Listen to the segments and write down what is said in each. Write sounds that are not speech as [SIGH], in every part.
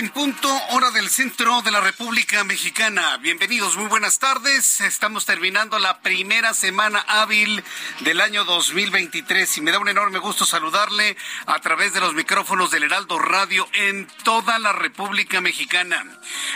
En punto, hora del centro de la República Mexicana. Bienvenidos, muy buenas tardes. Estamos terminando la primera semana hábil del año 2023 y me da un enorme gusto saludarle a través de los micrófonos del Heraldo Radio en toda la República Mexicana.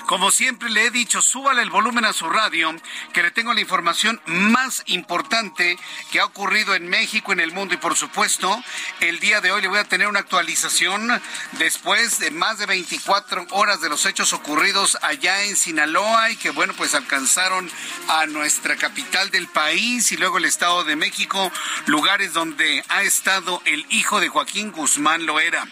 Como siempre le he dicho, súbale el volumen a su radio, que le tengo la información más importante que ha ocurrido en México, en el mundo y por supuesto, el día de hoy le voy a tener una actualización después de más de 24 horas de los hechos ocurridos allá en Sinaloa y que bueno, pues alcanzaron a nuestra capital del país y luego el Estado de México, lugares donde ha estado el hijo de Joaquín Guzmán Loera.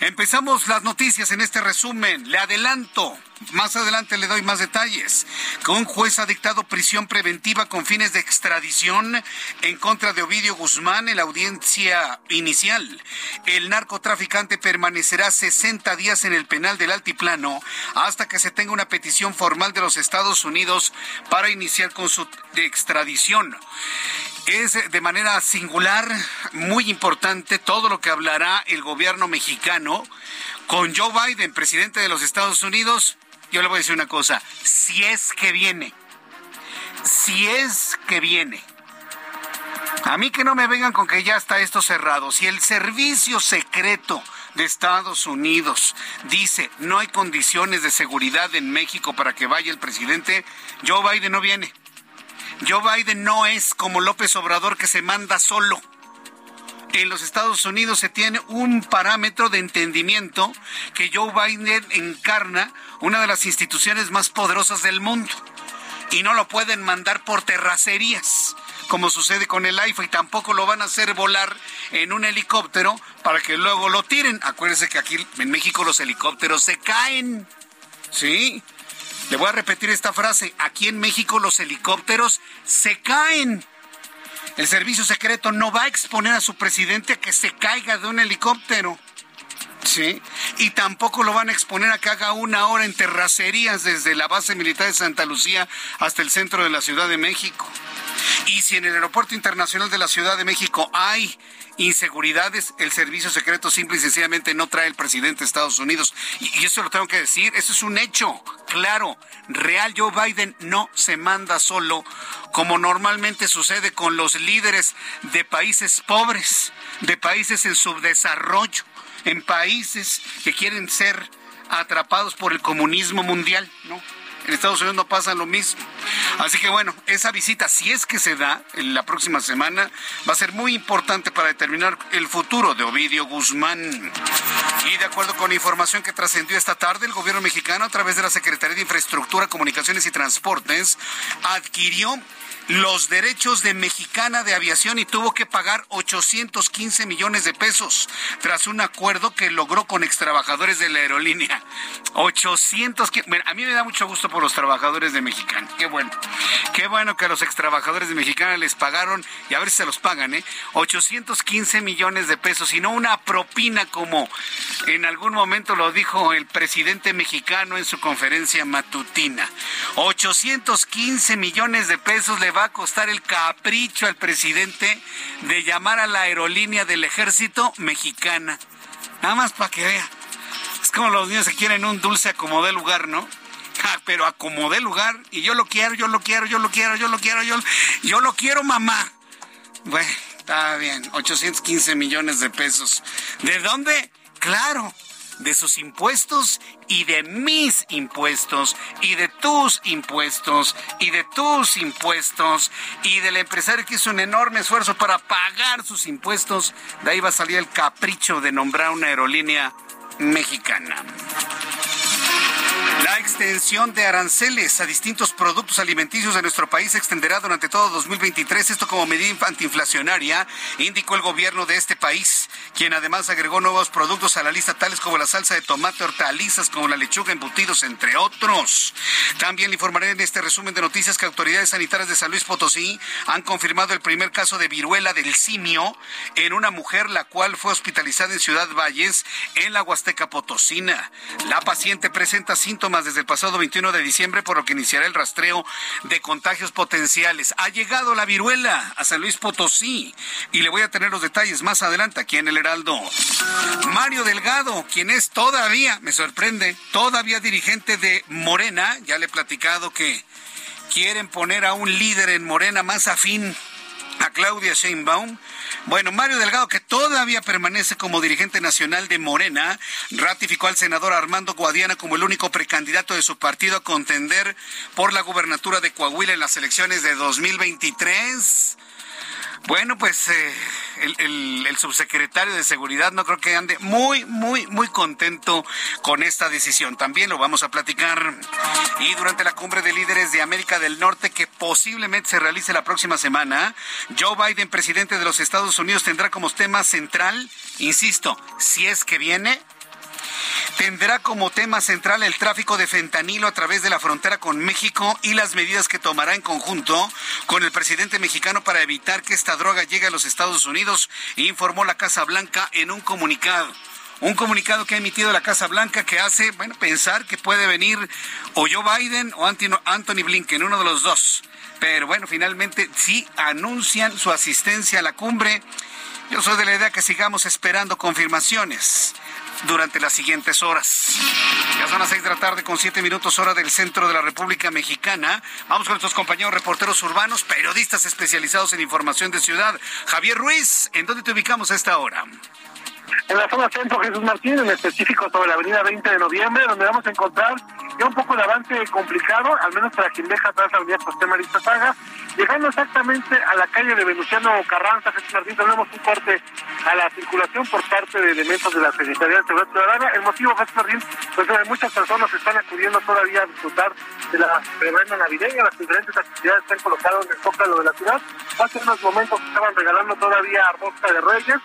Empezamos las noticias en este resumen. Le adelanto. Más adelante le doy más detalles. Un juez ha dictado prisión preventiva con fines de extradición en contra de Ovidio Guzmán en la audiencia inicial. El narcotraficante permanecerá 60 días en el penal del Altiplano hasta que se tenga una petición formal de los Estados Unidos para iniciar con su extradición. Es de manera singular, muy importante todo lo que hablará el gobierno mexicano con Joe Biden, presidente de los Estados Unidos. Yo le voy a decir una cosa, si es que viene, si es que viene. A mí que no me vengan con que ya está esto cerrado. Si el servicio secreto de Estados Unidos dice no hay condiciones de seguridad en México para que vaya el presidente, Joe Biden no viene. Joe Biden no es como López Obrador que se manda solo. En los Estados Unidos se tiene un parámetro de entendimiento que Joe Biden encarna una de las instituciones más poderosas del mundo. Y no lo pueden mandar por terracerías, como sucede con el AIFA, y tampoco lo van a hacer volar en un helicóptero para que luego lo tiren. Acuérdense que aquí en México los helicópteros se caen. ¿Sí? Le voy a repetir esta frase. Aquí en México los helicópteros se caen. El servicio secreto no va a exponer a su presidente a que se caiga de un helicóptero. Sí, y tampoco lo van a exponer a que haga una hora en terracerías desde la base militar de Santa Lucía hasta el centro de la Ciudad de México. Y si en el aeropuerto internacional de la Ciudad de México hay inseguridades, el servicio secreto simple y sencillamente no trae el presidente de Estados Unidos. Y, eso lo tengo que decir, eso es un hecho claro, real. Joe Biden no se manda solo, como normalmente sucede con los líderes de países pobres, de países en subdesarrollo, en países que quieren ser atrapados por el comunismo mundial, ¿no? En Estados Unidos no pasa lo mismo. Así que bueno, esa visita, si es que se da en la próxima semana, va a ser muy importante para determinar el futuro de Ovidio Guzmán. Y de acuerdo con información que trascendió esta tarde, el gobierno mexicano, a través de la Secretaría de Infraestructura, Comunicaciones y Transportes, adquirió los derechos de Mexicana de Aviación y tuvo que pagar 815 millones de pesos tras un acuerdo que logró con extrabajadores de la aerolínea. 800, bueno, a mí me da mucho gusto por los trabajadores de Mexicana. Qué bueno. Qué bueno que a los extrabajadores de Mexicana les pagaron, y a ver si se los pagan, ¿eh? 815 millones de pesos y no una propina como en algún momento lo dijo el presidente mexicano en su conferencia matutina. 815 millones de pesos le va a costar el capricho al presidente de llamar a la aerolínea del ejército mexicana. Nada más para que vea. Es como los niños que quieren un dulce acomodé lugar, ¿no? [LAUGHS] pero acomodé lugar y yo lo quiero, yo lo quiero, yo lo quiero, yo lo quiero, yo, yo lo quiero, mamá. Bueno, está bien, 815 millones de pesos. ¿De dónde? Claro, de sus impuestos y de mis impuestos y de tus impuestos y de tus impuestos y del empresario que hizo un enorme esfuerzo para pagar sus impuestos. De ahí va a salir el capricho de nombrar una aerolínea mexicana. La extensión de aranceles a distintos productos alimenticios de nuestro país se extenderá durante todo 2023, esto como medida antiinflacionaria, indicó el gobierno de este país, quien además agregó nuevos productos a la lista, tales como la salsa de tomate, hortalizas, como la lechuga, embutidos, entre otros. También le informaré en este resumen de noticias que autoridades sanitarias de San Luis Potosí han confirmado el primer caso de viruela del simio en una mujer, la cual fue hospitalizada en Ciudad Valles, en la Huasteca Potosina. La paciente presenta síntomas desde el pasado 21 de diciembre, por lo que iniciará el rastreo de contagios potenciales. Ha llegado la viruela a San Luis Potosí y le voy a tener los detalles más adelante aquí en el Heraldo. Mario Delgado, quien es todavía, me sorprende, todavía dirigente de Morena, ya le he platicado que quieren poner a un líder en Morena más afín a Claudia Sheinbaum. Bueno, Mario Delgado, que todavía permanece como dirigente nacional de Morena, ratificó al senador Armando Guadiana como el único precandidato de su partido a contender por la gubernatura de Coahuila en las elecciones de 2023. Bueno, pues eh, el, subsecretario de Seguridad no creo que ande muy, muy, muy contento con esta decisión. También lo vamos a platicar. Y durante la cumbre de líderes de América del Norte, que posiblemente se realice la próxima semana, Joe Biden, presidente de los Estados Unidos, tendrá como tema central, insisto, si es que viene, tendrá como tema central el tráfico de fentanilo a través de la frontera con México y las medidas que tomará en conjunto con el presidente mexicano para evitar que esta droga llegue a los Estados Unidos, informó la Casa Blanca en un comunicado. Un comunicado que ha emitido la Casa Blanca que hace, bueno, pensar que puede venir o Joe Biden o Anthony Blinken, uno de los dos. Pero bueno, finalmente sí anuncian su asistencia a la cumbre. Yo soy de la idea que sigamos esperando confirmaciones durante las siguientes horas. Ya son las seis de la tarde con siete minutos hora del centro de la República Mexicana. Vamos con nuestros compañeros reporteros urbanos, periodistas especializados en información de ciudad. Javier Ruiz, ¿en dónde te ubicamos a esta hora? en la zona centro Jesús Martín, en específico sobre la avenida 20 de noviembre, donde vamos a encontrar ya un poco de avance complicado, al menos para quien deja atrás la avenida José Marista Saga, llegando exactamente a la calle de Venustiano Carranza, Jesús Martín, tenemos un corte a la circulación por parte de elementos de la Secretaría de Seguridad Ciudadana. El motivo, Jesús Martín, pues de muchas personas están acudiendo todavía a disfrutar de la verbena navideña, las diferentes actividades están colocadas en el zócalo de la ciudad. Hace unos momentos estaban regalando todavía rosca de reyes,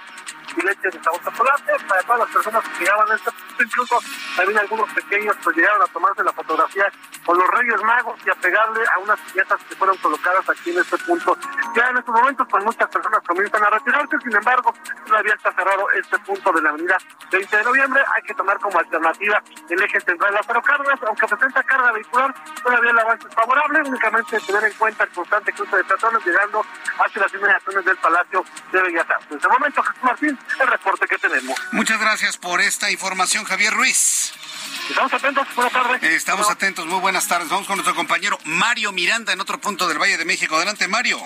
leche de sabor chocolate para todas las personas que llegaban a este punto. Incluso también algunos pequeños pues llegaron a tomarse la fotografía con los Reyes Magos y a pegarle a unas piñatas que fueron colocadas aquí en este punto. Ya en estos momentos pues muchas personas comienzan a retirarse, sin embargo todavía está cerrado este punto de la avenida 20 de noviembre. Hay que tomar como alternativa el eje central de Lázaro Cárdenas, aunque presenta carga vehicular, todavía el avance es favorable, únicamente tener en cuenta el constante cruce de personas llegando hacia las inmediaciones del Palacio de Bellas Artes. Este momento, Jesús Martín, el reporte que tenemos. Muchas gracias por esta información, Javier Ruiz. Estamos atentos, buenas tardes. Estamos atentos, muy buenas tardes. Vamos con nuestro compañero Mario Miranda en otro punto del Valle de México. Adelante, Mario.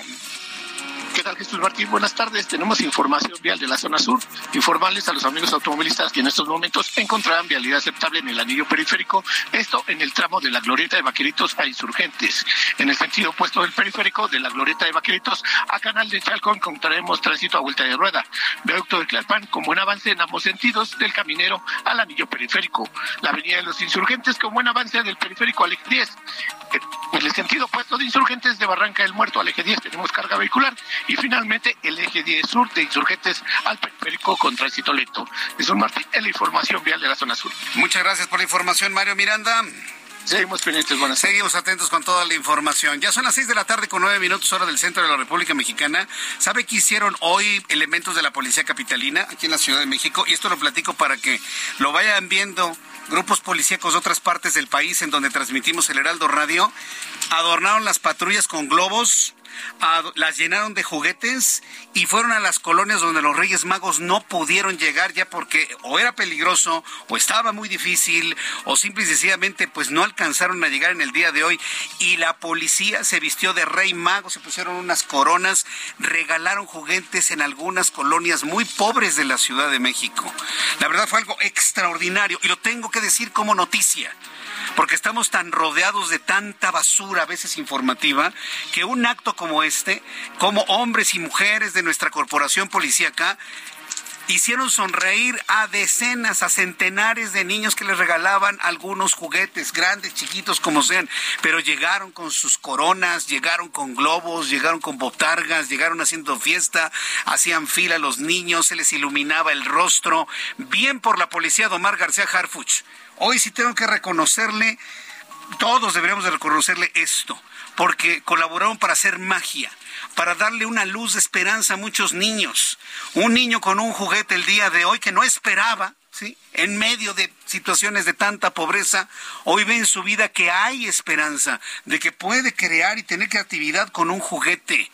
¿Qué tal, Jesús Martín? Buenas tardes. Tenemos información vial de la zona sur. Informarles a los amigos automovilistas que en estos momentos encontrarán vialidad aceptable en el anillo periférico, esto en el tramo de la Glorieta de Vaqueritos a Insurgentes. En el sentido opuesto del periférico, de la Glorieta de Vaqueritos a Canal de Chalco, encontraremos tránsito a vuelta de rueda. Viaducto de Tlalpan con buen avance en ambos sentidos, del caminero al anillo periférico. La Avenida de los Insurgentes con buen avance del periférico al eje 10. En el sentido opuesto de Insurgentes de Barranca del Muerto al eje 10 tenemos carga vehicular y finalmente el eje 10 sur de Insurgentes al periférico con tránsito lento. Es un Martín en la información vial de la zona sur. Muchas gracias por la información, Mario Miranda. Seguimos pendientes, buenas Seguimos atentos con toda la información. Ya son las seis de la tarde con nueve minutos hora del centro de la República Mexicana. ¿Sabe qué hicieron hoy elementos de la Policía Capitalina aquí en la Ciudad de México? Y esto lo platico para que lo vayan viendo grupos policíacos de otras partes del país en donde transmitimos el Heraldo Radio. Adornaron las patrullas con globos, las llenaron de juguetes y fueron a las colonias donde los Reyes Magos no pudieron llegar ya porque o era peligroso o estaba muy difícil o simple y sencillamente pues no alcanzaron a llegar en el día de hoy y la policía se vistió de Rey Mago, se pusieron unas coronas, regalaron juguetes en algunas colonias muy pobres de la Ciudad de México. La verdad fue algo extraordinario y lo tengo que decir como noticia porque estamos tan rodeados de tanta basura, a veces informativa, que un acto como este, como hombres y mujeres de nuestra corporación policíaca, hicieron sonreír a decenas, a centenares de niños que les regalaban algunos juguetes, grandes, chiquitos, como sean, pero llegaron con sus coronas, llegaron con globos, llegaron con botargas, llegaron haciendo fiesta, hacían fila los niños, se les iluminaba el rostro, bien por la policía de Omar García Harfuch. Hoy sí tengo que reconocerle, todos deberíamos de reconocerle esto, porque colaboraron para hacer magia, para darle una luz de esperanza a muchos niños. Un niño con un juguete el día de hoy que no esperaba, ¿sí? En medio de situaciones de tanta pobreza, hoy ve en su vida que hay esperanza, de que puede crear y tener creatividad con un juguete.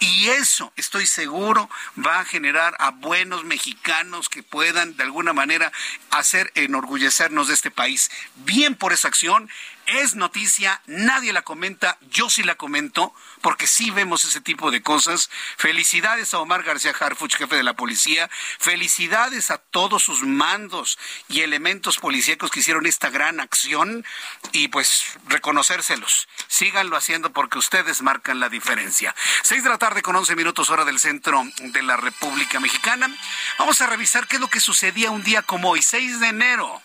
Y eso, estoy seguro, va a generar a buenos mexicanos que puedan de alguna manera hacer enorgullecernos de este país. Bien por esa acción, es noticia, nadie la comenta, yo sí la comento, porque sí vemos ese tipo de cosas. Felicidades a Omar García Harfuch, jefe de la policía. Felicidades a todos sus mandos y elementos policíacos que hicieron esta gran acción y pues reconocérselos. Síganlo haciendo porque ustedes marcan la diferencia. Seis de la tarde con once minutos hora del centro de la República Mexicana. Vamos a revisar qué es lo que sucedía un día como hoy, 6 de enero.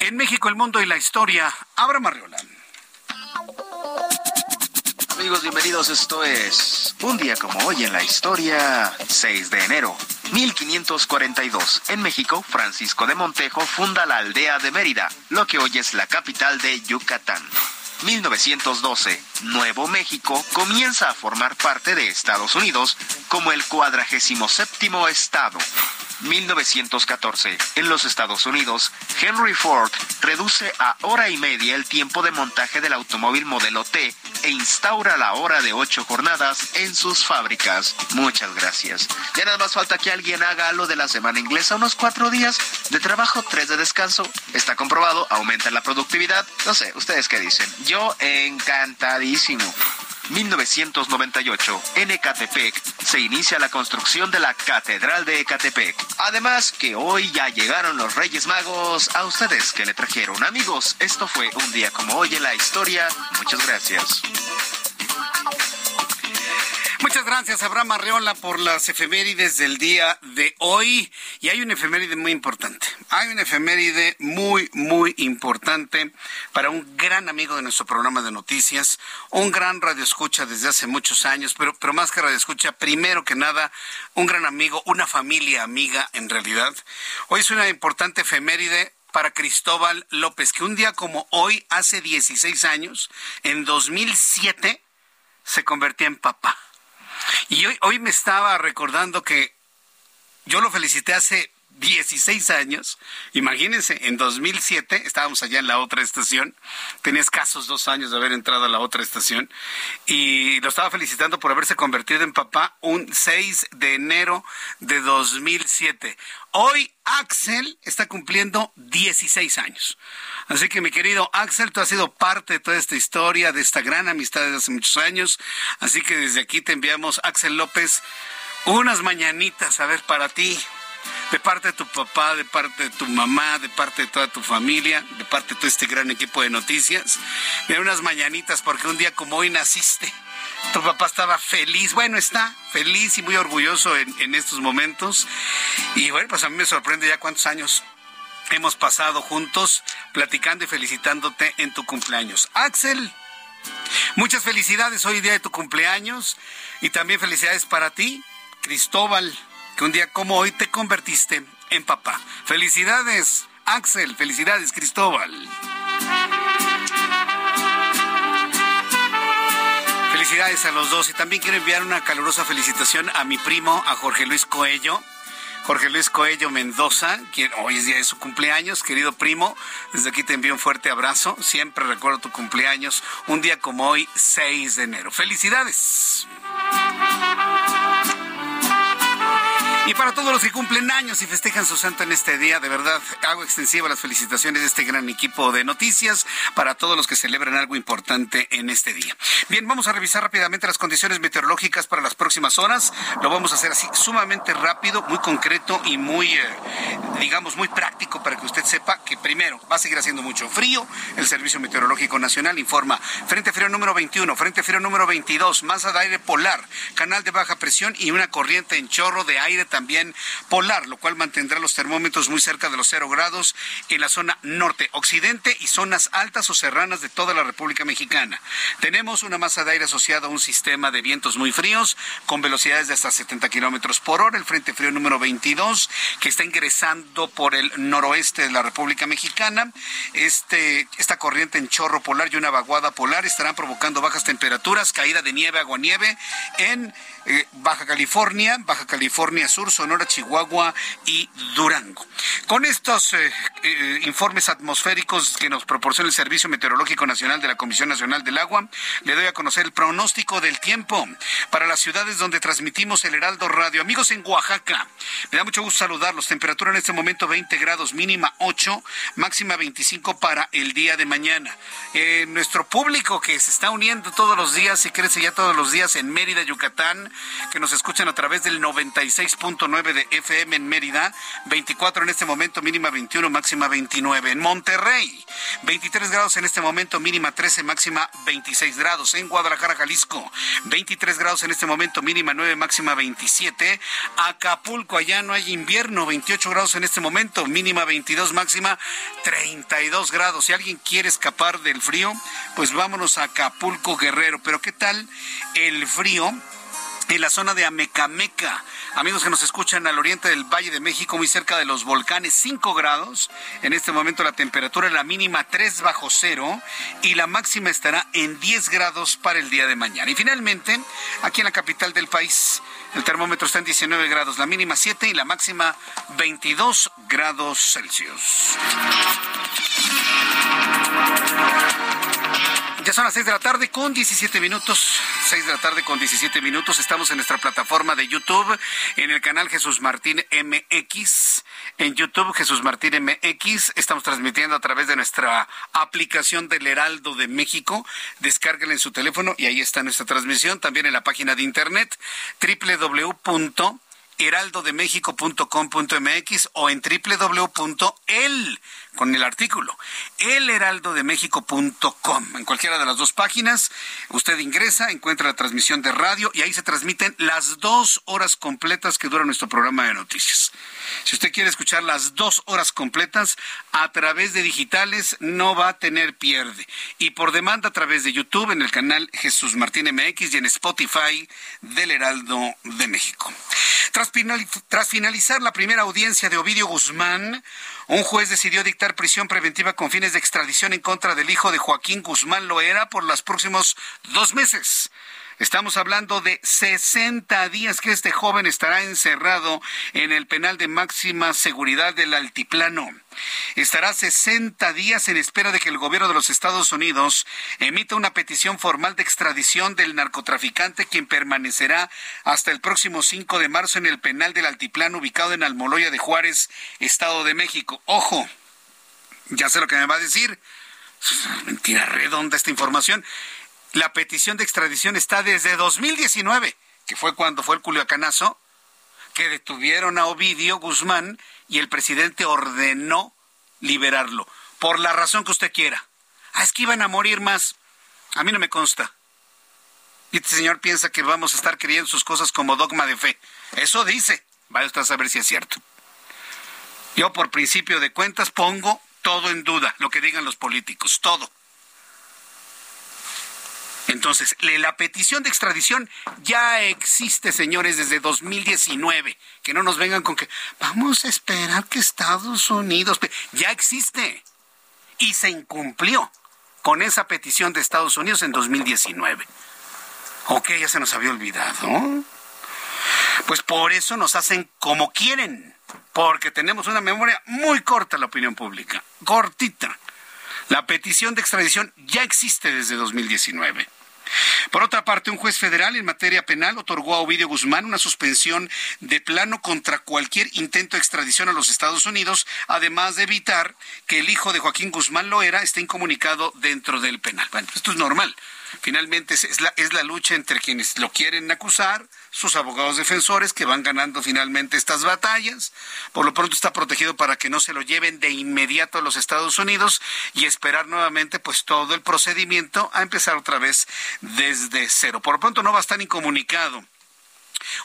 En México, el mundo y la historia. Abra Marriola. Amigos, bienvenidos. Esto es un día como hoy en la historia, 6 de enero. 1542. En México, Francisco de Montejo funda la aldea de Mérida, lo que hoy es la capital de Yucatán. 1912, Nuevo México comienza a formar parte de Estados Unidos como el 47 estado. 1914. En los Estados Unidos, Henry Ford reduce a hora y media el tiempo de montaje del automóvil modelo T e instaura la hora de ocho jornadas en sus fábricas. Muchas gracias. Ya nada más falta que alguien haga lo de la semana inglesa, unos cuatro días de trabajo, tres de descanso. Está comprobado, aumenta la productividad. No sé, ¿ustedes qué dicen? Yo encantadísimo. 1998, en Ecatepec, se inicia la construcción de la Catedral de Ecatepec. Además que hoy ya llegaron los Reyes Magos a ustedes que le trajeron. Amigos, esto fue un día como hoy en la historia. Muchas gracias. Muchas gracias, Abraham Arreola, por las efemérides del día de hoy. Y hay una efeméride muy importante. Hay una efeméride muy, muy importante para un gran amigo de nuestro programa de noticias, un gran radioescucha desde hace muchos años, pero, pero más que radioescucha, primero que nada, un gran amigo, una familia amiga en realidad. Hoy es una importante efeméride para Cristóbal López, que un día como hoy, hace 16 años, en 2007, se convertía en papá. Y hoy, hoy me estaba recordando que yo lo felicité hace 16 años. Imagínense, en 2007 estábamos allá en la otra estación. Tenía escasos dos años de haber entrado a la otra estación. Y lo estaba felicitando por haberse convertido en papá un 6 de enero de 2007. Hoy Axel está cumpliendo 16 años. Así que mi querido Axel, tú has sido parte de toda esta historia, de esta gran amistad desde hace muchos años. Así que desde aquí te enviamos, Axel López, unas mañanitas, a ver, para ti, de parte de tu papá, de parte de tu mamá, de parte de toda tu familia, de parte de todo este gran equipo de noticias, de unas mañanitas porque un día como hoy naciste. Tu papá estaba feliz, bueno, está feliz y muy orgulloso en, en estos momentos. Y bueno, pues a mí me sorprende ya cuántos años hemos pasado juntos platicando y felicitándote en tu cumpleaños. Axel, muchas felicidades hoy día de tu cumpleaños y también felicidades para ti, Cristóbal que un día como hoy te convertiste en papá. Felicidades, Axel, felicidades, Cristóbal. Felicidades a los dos y también quiero enviar una calurosa felicitación a mi primo, a Jorge Luis Coello. Jorge Luis Coello Mendoza, quien hoy es día de su cumpleaños, querido primo. Desde aquí te envío un fuerte abrazo. Siempre recuerdo tu cumpleaños, un día como hoy, 6 de enero. Felicidades. Y para todos los que cumplen años y festejan su santo en este día, de verdad hago extensiva las felicitaciones de este gran equipo de noticias para todos los que celebran algo importante en este día. Bien, vamos a revisar rápidamente las condiciones meteorológicas para las próximas horas. Lo vamos a hacer así sumamente rápido, muy concreto y muy, eh, digamos, muy práctico para que usted sepa que primero va a seguir haciendo mucho frío. El Servicio Meteorológico Nacional informa frente frío número 21, frente frío número 22, masa de aire polar, canal de baja presión y una corriente en chorro de aire también también polar, lo cual mantendrá los termómetros muy cerca de los cero grados en la zona norte, occidente y zonas altas o serranas de toda la República Mexicana. Tenemos una masa de aire asociada a un sistema de vientos muy fríos con velocidades de hasta 70 kilómetros por hora, el Frente Frío número 22, que está ingresando por el noroeste de la República Mexicana. Este, esta corriente en chorro polar y una vaguada polar estarán provocando bajas temperaturas, caída de nieve, agua nieve en eh, Baja California, Baja California Sur, Sonora, Chihuahua y Durango. Con estos eh, eh, informes atmosféricos que nos proporciona el Servicio Meteorológico Nacional de la Comisión Nacional del Agua, le doy a conocer el pronóstico del tiempo para las ciudades donde transmitimos el Heraldo Radio. Amigos en Oaxaca, me da mucho gusto saludarlos. Temperatura en este momento 20 grados, mínima 8, máxima 25 para el día de mañana. nuestro público que se está uniendo todos los días y crece ya todos los días en Mérida, Yucatán, que nos escuchan a través del 96.9 de FM en Mérida, 24 en este momento, mínima 21, máxima 29. En Monterrey, 23 grados en este momento, mínima 13, máxima 26 grados. En Guadalajara, Jalisco, 23 grados en este momento, mínima 9, máxima 27. Acapulco, allá no hay invierno, 28 grados en este momento, mínima 22, máxima 32 grados. Si alguien quiere escapar del frío, pues vámonos a Acapulco, Guerrero. Pero ¿qué tal el frío? En la zona de Amecameca. Amigos que nos escuchan al oriente del Valle de México, muy cerca de los volcanes, 5 grados. En este momento la temperatura es la mínima 3 bajo cero y la máxima estará en 10 grados para el día de mañana. Y finalmente, aquí en la capital del país, el termómetro está en 19 grados, la mínima 7 y la máxima 22 grados Celsius. Ya son las 6 de la tarde con 17 minutos. 6 de la tarde con 17 minutos. Estamos en nuestra plataforma de YouTube, en el canal Jesús Martín MX. En YouTube, Jesús Martín MX. Estamos transmitiendo a través de nuestra aplicación del Heraldo de México. Descárguenla en su teléfono y ahí está nuestra transmisión. También en la página de internet www heraldodemexico.com.mx o en www.el con el artículo elheraldodemexico.com. En cualquiera de las dos páginas, usted ingresa, encuentra la transmisión de radio y ahí se transmiten las dos horas completas que dura nuestro programa de noticias. Si usted quiere escuchar las dos horas completas a través de digitales, no va a tener pierde. Y por demanda a través de YouTube en el canal Jesús Martín MX y en Spotify del Heraldo de México. Tras, finalizar la primera audiencia de Ovidio Guzmán, un juez decidió dictar prisión preventiva con fines de extradición en contra del hijo de Joaquín Guzmán Loera por los próximos dos meses. Estamos hablando de 60 días que este joven estará encerrado en el penal de máxima seguridad del Altiplano. Estará 60 días en espera de que el gobierno de los Estados Unidos emita una petición formal de extradición del narcotraficante, quien permanecerá hasta el próximo 5 de marzo en el penal del Altiplano ubicado en Almoloya de Juárez, Estado de México. Ojo, ya sé lo que me va a decir. Mentira redonda esta información. La petición de extradición está desde 2019, que fue cuando fue el culiacanazo, que detuvieron a Ovidio Guzmán y el presidente ordenó liberarlo, por la razón que usted quiera. Ah, es que iban a morir más. A mí no me consta. Y este señor piensa que vamos a estar creyendo sus cosas como dogma de fe. Eso dice. Vaya usted a saber si es cierto. Yo por principio de cuentas pongo todo en duda, lo que digan los políticos, todo. Entonces, la petición de extradición ya existe, señores, desde 2019. Que no nos vengan con que vamos a esperar que Estados Unidos... Ya existe. Y se incumplió con esa petición de Estados Unidos en 2019. Ok, ya se nos había olvidado. Pues por eso nos hacen como quieren. Porque tenemos una memoria muy corta la opinión pública. Cortita. La petición de extradición ya existe desde 2019. Por otra parte, un juez federal en materia penal otorgó a Ovidio Guzmán una suspensión de plano contra cualquier intento de extradición a los Estados Unidos, además de evitar que el hijo de Joaquín Guzmán Loera esté incomunicado dentro del penal. Bueno, esto es normal. Finalmente es la, es la lucha entre quienes lo quieren acusar, sus abogados defensores que van ganando finalmente estas batallas. Por lo pronto está protegido para que no se lo lleven de inmediato a los Estados Unidos y esperar nuevamente pues todo el procedimiento a empezar otra vez desde cero. Por lo pronto no va a estar incomunicado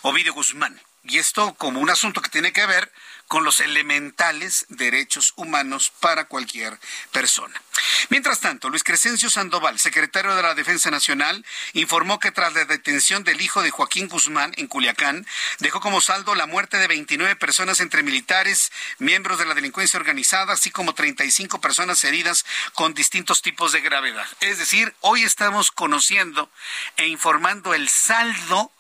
Ovidio Guzmán. Y esto como un asunto que tiene que ver con los elementales derechos humanos para cualquier persona. Mientras tanto, Luis Crescencio Sandoval, secretario de la Defensa Nacional, informó que tras la detención del hijo de Joaquín Guzmán en Culiacán, dejó como saldo la muerte de 29 personas entre militares, miembros de la delincuencia organizada, así como 35 personas heridas con distintos tipos de gravedad. Es decir, hoy estamos conociendo e informando el saldo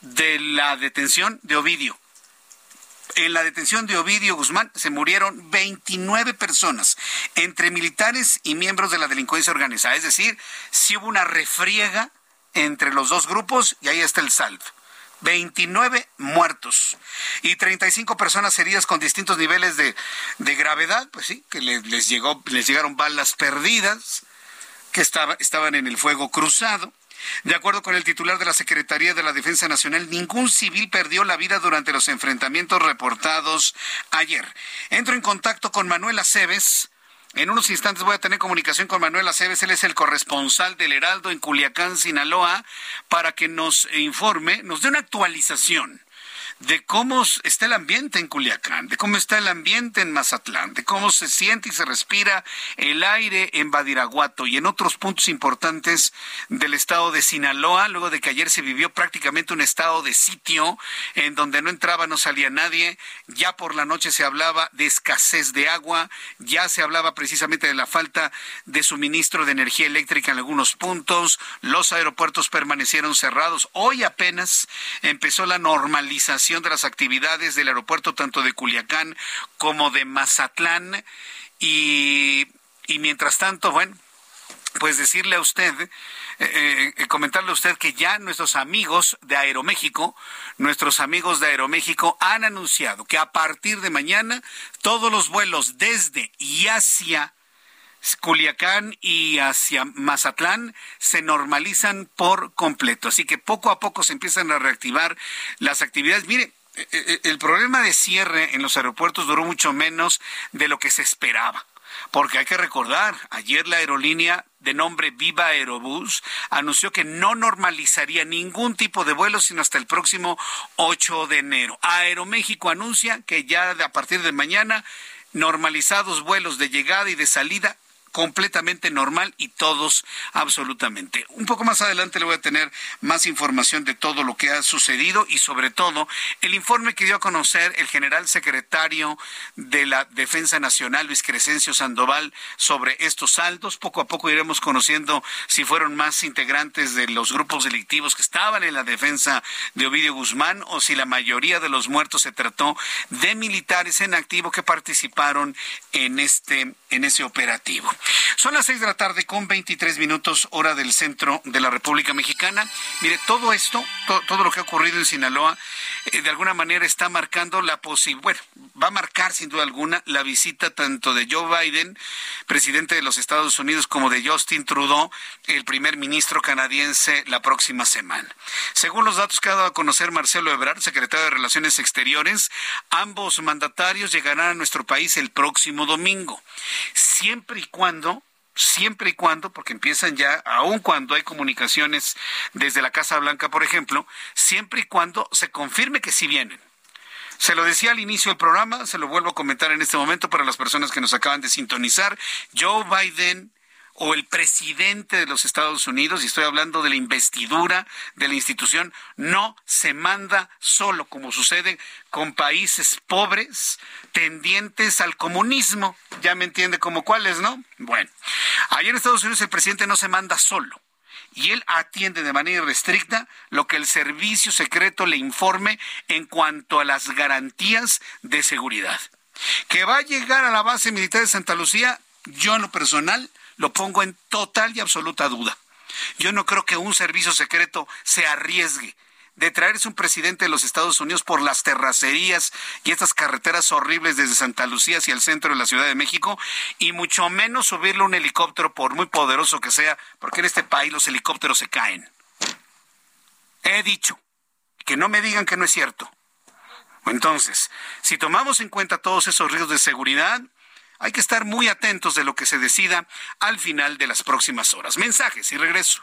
de la detención de Ovidio en la detención de Ovidio Guzmán se murieron 29 personas, entre militares y miembros de la delincuencia organizada. Es decir, si hubo una refriega entre los dos grupos y ahí está el saldo. 29 muertos y 35 personas heridas con distintos niveles de, gravedad, pues sí, que les, llegó, les llegaron balas perdidas, que estaban en el fuego cruzado. De acuerdo con el titular de la Secretaría de la Defensa Nacional, ningún civil perdió la vida durante los enfrentamientos reportados ayer. Entro en contacto con Manuel Aceves. En unos instantes voy a tener comunicación con Manuel Aceves, él es el corresponsal del Heraldo en Culiacán, Sinaloa, para que nos informe, nos dé una actualización de cómo está el ambiente en Culiacán, de cómo está el ambiente en Mazatlán, de cómo se siente y se respira el aire en Badiraguato y en otros puntos importantes del estado de Sinaloa, luego de que ayer se vivió prácticamente un estado de sitio en donde no entraba, no salía nadie, ya por la noche se hablaba de escasez de agua, ya se hablaba precisamente de la falta de suministro de energía eléctrica en algunos puntos, los aeropuertos permanecieron cerrados, hoy apenas empezó la normalización de las actividades del aeropuerto tanto de Culiacán como de Mazatlán. Y, mientras tanto, bueno, pues decirle a usted, eh, eh, comentarle a usted que ya nuestros amigos de Aeroméxico, nuestros amigos de Aeroméxico han anunciado que a partir de mañana todos los vuelos desde y hacia Culiacán y hacia Mazatlán se normalizan por completo. Así que poco a poco se empiezan a reactivar las actividades. Mire, e, e, e, el problema de cierre en los aeropuertos duró mucho menos de lo que se esperaba. Porque hay que recordar, ayer la aerolínea de nombre Viva Aerobús anunció que no normalizaría ningún tipo de vuelo sino hasta el próximo 8 de enero. Aeroméxico anuncia que ya a partir de mañana normalizados vuelos de llegada y de salida completamente normal y todos absolutamente. Un poco más adelante le voy a tener más información de todo lo que ha sucedido y sobre todo el informe que dio a conocer el general secretario de la Defensa Nacional, Luis Crescencio Sandoval, sobre estos saldos. Poco a poco iremos conociendo si fueron más integrantes de los grupos delictivos que estaban en la defensa de Ovidio Guzmán o si la mayoría de los muertos se trató de militares en activo que participaron en este en ese operativo. Son las seis de la tarde con 23 minutos hora del centro de la República Mexicana. Mire, todo esto, todo lo que ha ocurrido en Sinaloa, eh, de alguna manera está marcando la posibilidad, bueno, va a marcar sin duda alguna la visita tanto de Joe Biden, presidente de los Estados Unidos, como de Justin Trudeau, el primer ministro canadiense, la próxima semana. Según los datos que ha dado a conocer Marcelo Ebrard, secretario de Relaciones Exteriores, ambos mandatarios llegarán a nuestro país el próximo domingo siempre y cuando siempre y cuando, porque empiezan ya, aun cuando hay comunicaciones desde la Casa Blanca, por ejemplo, siempre y cuando se confirme que sí vienen. Se lo decía al inicio del programa, se lo vuelvo a comentar en este momento para las personas que nos acaban de sintonizar. Joe Biden o el presidente de los Estados Unidos, y estoy hablando de la investidura de la institución, no se manda solo, como sucede con países pobres tendientes al comunismo. Ya me entiende como cuáles, ¿no? Bueno, allá en Estados Unidos el presidente no se manda solo y él atiende de manera irrestricta lo que el servicio secreto le informe en cuanto a las garantías de seguridad. Que va a llegar a la base militar de Santa Lucía, yo en lo personal lo pongo en total y absoluta duda. Yo no creo que un servicio secreto se arriesgue de traerse un presidente de los Estados Unidos por las terracerías y estas carreteras horribles desde Santa Lucía hacia el centro de la Ciudad de México, y mucho menos subirle un helicóptero, por muy poderoso que sea, porque en este país los helicópteros se caen. He dicho, que no me digan que no es cierto. Entonces, si tomamos en cuenta todos esos riesgos de seguridad, hay que estar muy atentos de lo que se decida al final de las próximas horas. Mensajes y regreso.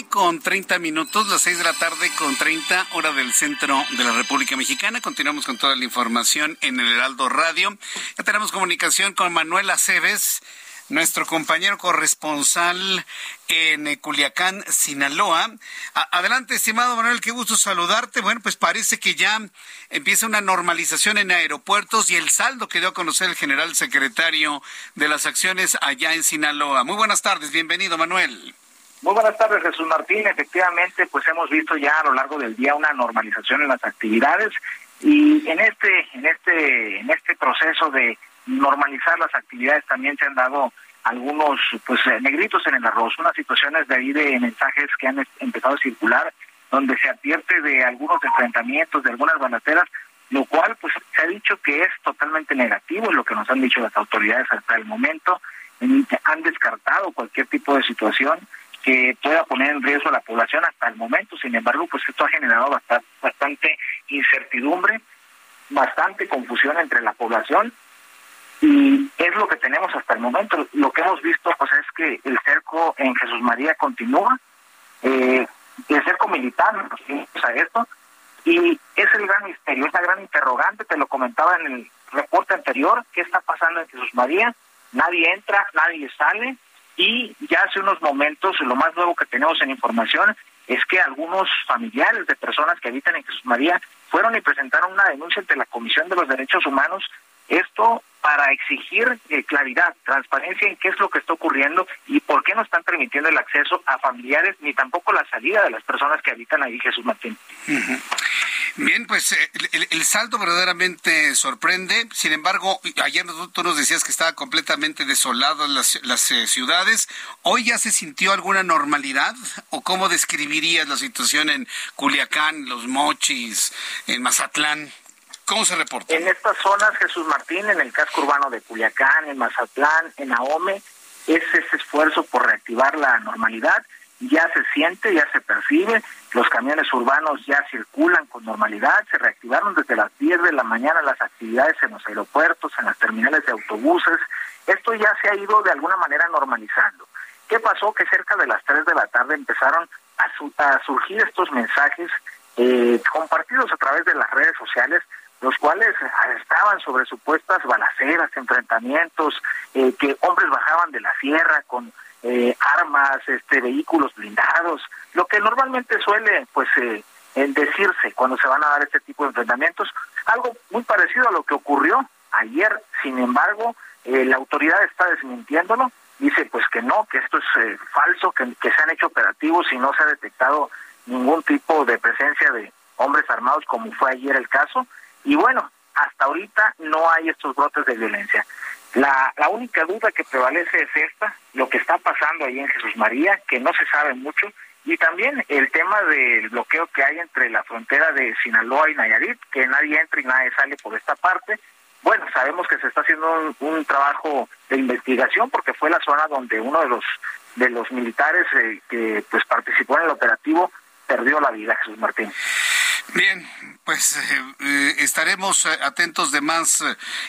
Con 30 minutos, las 6 de la tarde con 30 hora del centro de la República Mexicana. Continuamos con toda la información en el Heraldo Radio. Ya tenemos comunicación con Manuel Aceves, nuestro compañero corresponsal en Culiacán, Sinaloa. adelante, estimado Manuel, qué gusto saludarte. Bueno, pues parece que ya empieza una normalización en aeropuertos y el saldo que dio a conocer el general secretario de las acciones allá en Sinaloa. Muy buenas tardes, bienvenido, Manuel. Muy buenas tardes, Jesús Martín. Efectivamente, pues hemos visto ya a lo largo del día una normalización en las actividades y en este, en este, en este proceso de normalizar las actividades también se han dado algunos pues eh, negritos en el arroz, unas situaciones de ahí de mensajes que han empezado a circular donde se advierte de algunos enfrentamientos, de algunas balaceras, lo cual pues se ha dicho que es totalmente negativo, lo que nos han dicho las autoridades hasta el momento, han descartado cualquier tipo de situación que pueda poner en riesgo a la población hasta el momento. Sin embargo, pues esto ha generado bastante, incertidumbre, bastante confusión entre la población y es lo que tenemos hasta el momento. Lo que hemos visto pues es que el cerco en Jesús María continúa, eh, el cerco militar, nos a esto, y es el gran misterio, es la gran interrogante, te lo comentaba en el reporte anterior, qué está pasando en Jesús María, nadie entra, nadie sale y ya hace unos momentos, lo más nuevo que tenemos en información es que algunos familiares de personas que habitan en Jesús María fueron y presentaron una denuncia ante la Comisión de los Derechos Humanos. Esto para exigir eh, claridad, transparencia en qué es lo que está ocurriendo y por qué no están permitiendo el acceso a familiares ni tampoco la salida de las personas que habitan ahí, Jesús Martín. Bien, pues eh, el, saldo verdaderamente sorprende. Sin embargo, ayer tú nos decías que estaba completamente desolado las, las eh, ciudades. ¿Hoy ya se sintió alguna normalidad? ¿O cómo describirías la situación en Culiacán, Los Mochis, en Mazatlán? ¿Cómo se reporta? En estas zonas, Jesús Martín, en el casco urbano de Culiacán, en Mazatlán, en Ahome, es ese esfuerzo por reactivar la normalidad. Ya se siente, ya se percibe, los camiones urbanos ya circulan con normalidad, se reactivaron desde las 10 de la mañana las actividades en los aeropuertos, en las terminales de autobuses. Esto ya se ha ido de alguna manera normalizando. ¿Qué pasó? Que cerca de las 3 de la tarde empezaron a, a surgir estos mensajes eh, compartidos a través de las redes sociales los cuales estaban sobre supuestas balaceras, enfrentamientos, eh, que hombres bajaban de la sierra con eh, armas, este, vehículos blindados, lo que normalmente suele, pues, eh, decirse cuando se van a dar este tipo de enfrentamientos, algo muy parecido a lo que ocurrió ayer. Sin embargo, la autoridad está desmintiéndolo, dice, pues, que no, que esto es falso, que, que se han hecho operativos y no se ha detectado ningún tipo de presencia de hombres armados como fue ayer el caso y bueno, hasta ahorita no hay estos brotes de violencia. La, la única duda que prevalece es esta, lo que está pasando ahí en Jesús María, que no se sabe mucho, y también el tema del bloqueo que hay entre la frontera de Sinaloa y Nayarit, que nadie entra y nadie sale por esta parte. Bueno, sabemos que se está haciendo un, trabajo de investigación porque fue la zona donde uno de los de los militares eh, que pues participó en el operativo perdió la vida, Jesús Martín. Bien, pues eh, eh, estaremos eh, atentos de más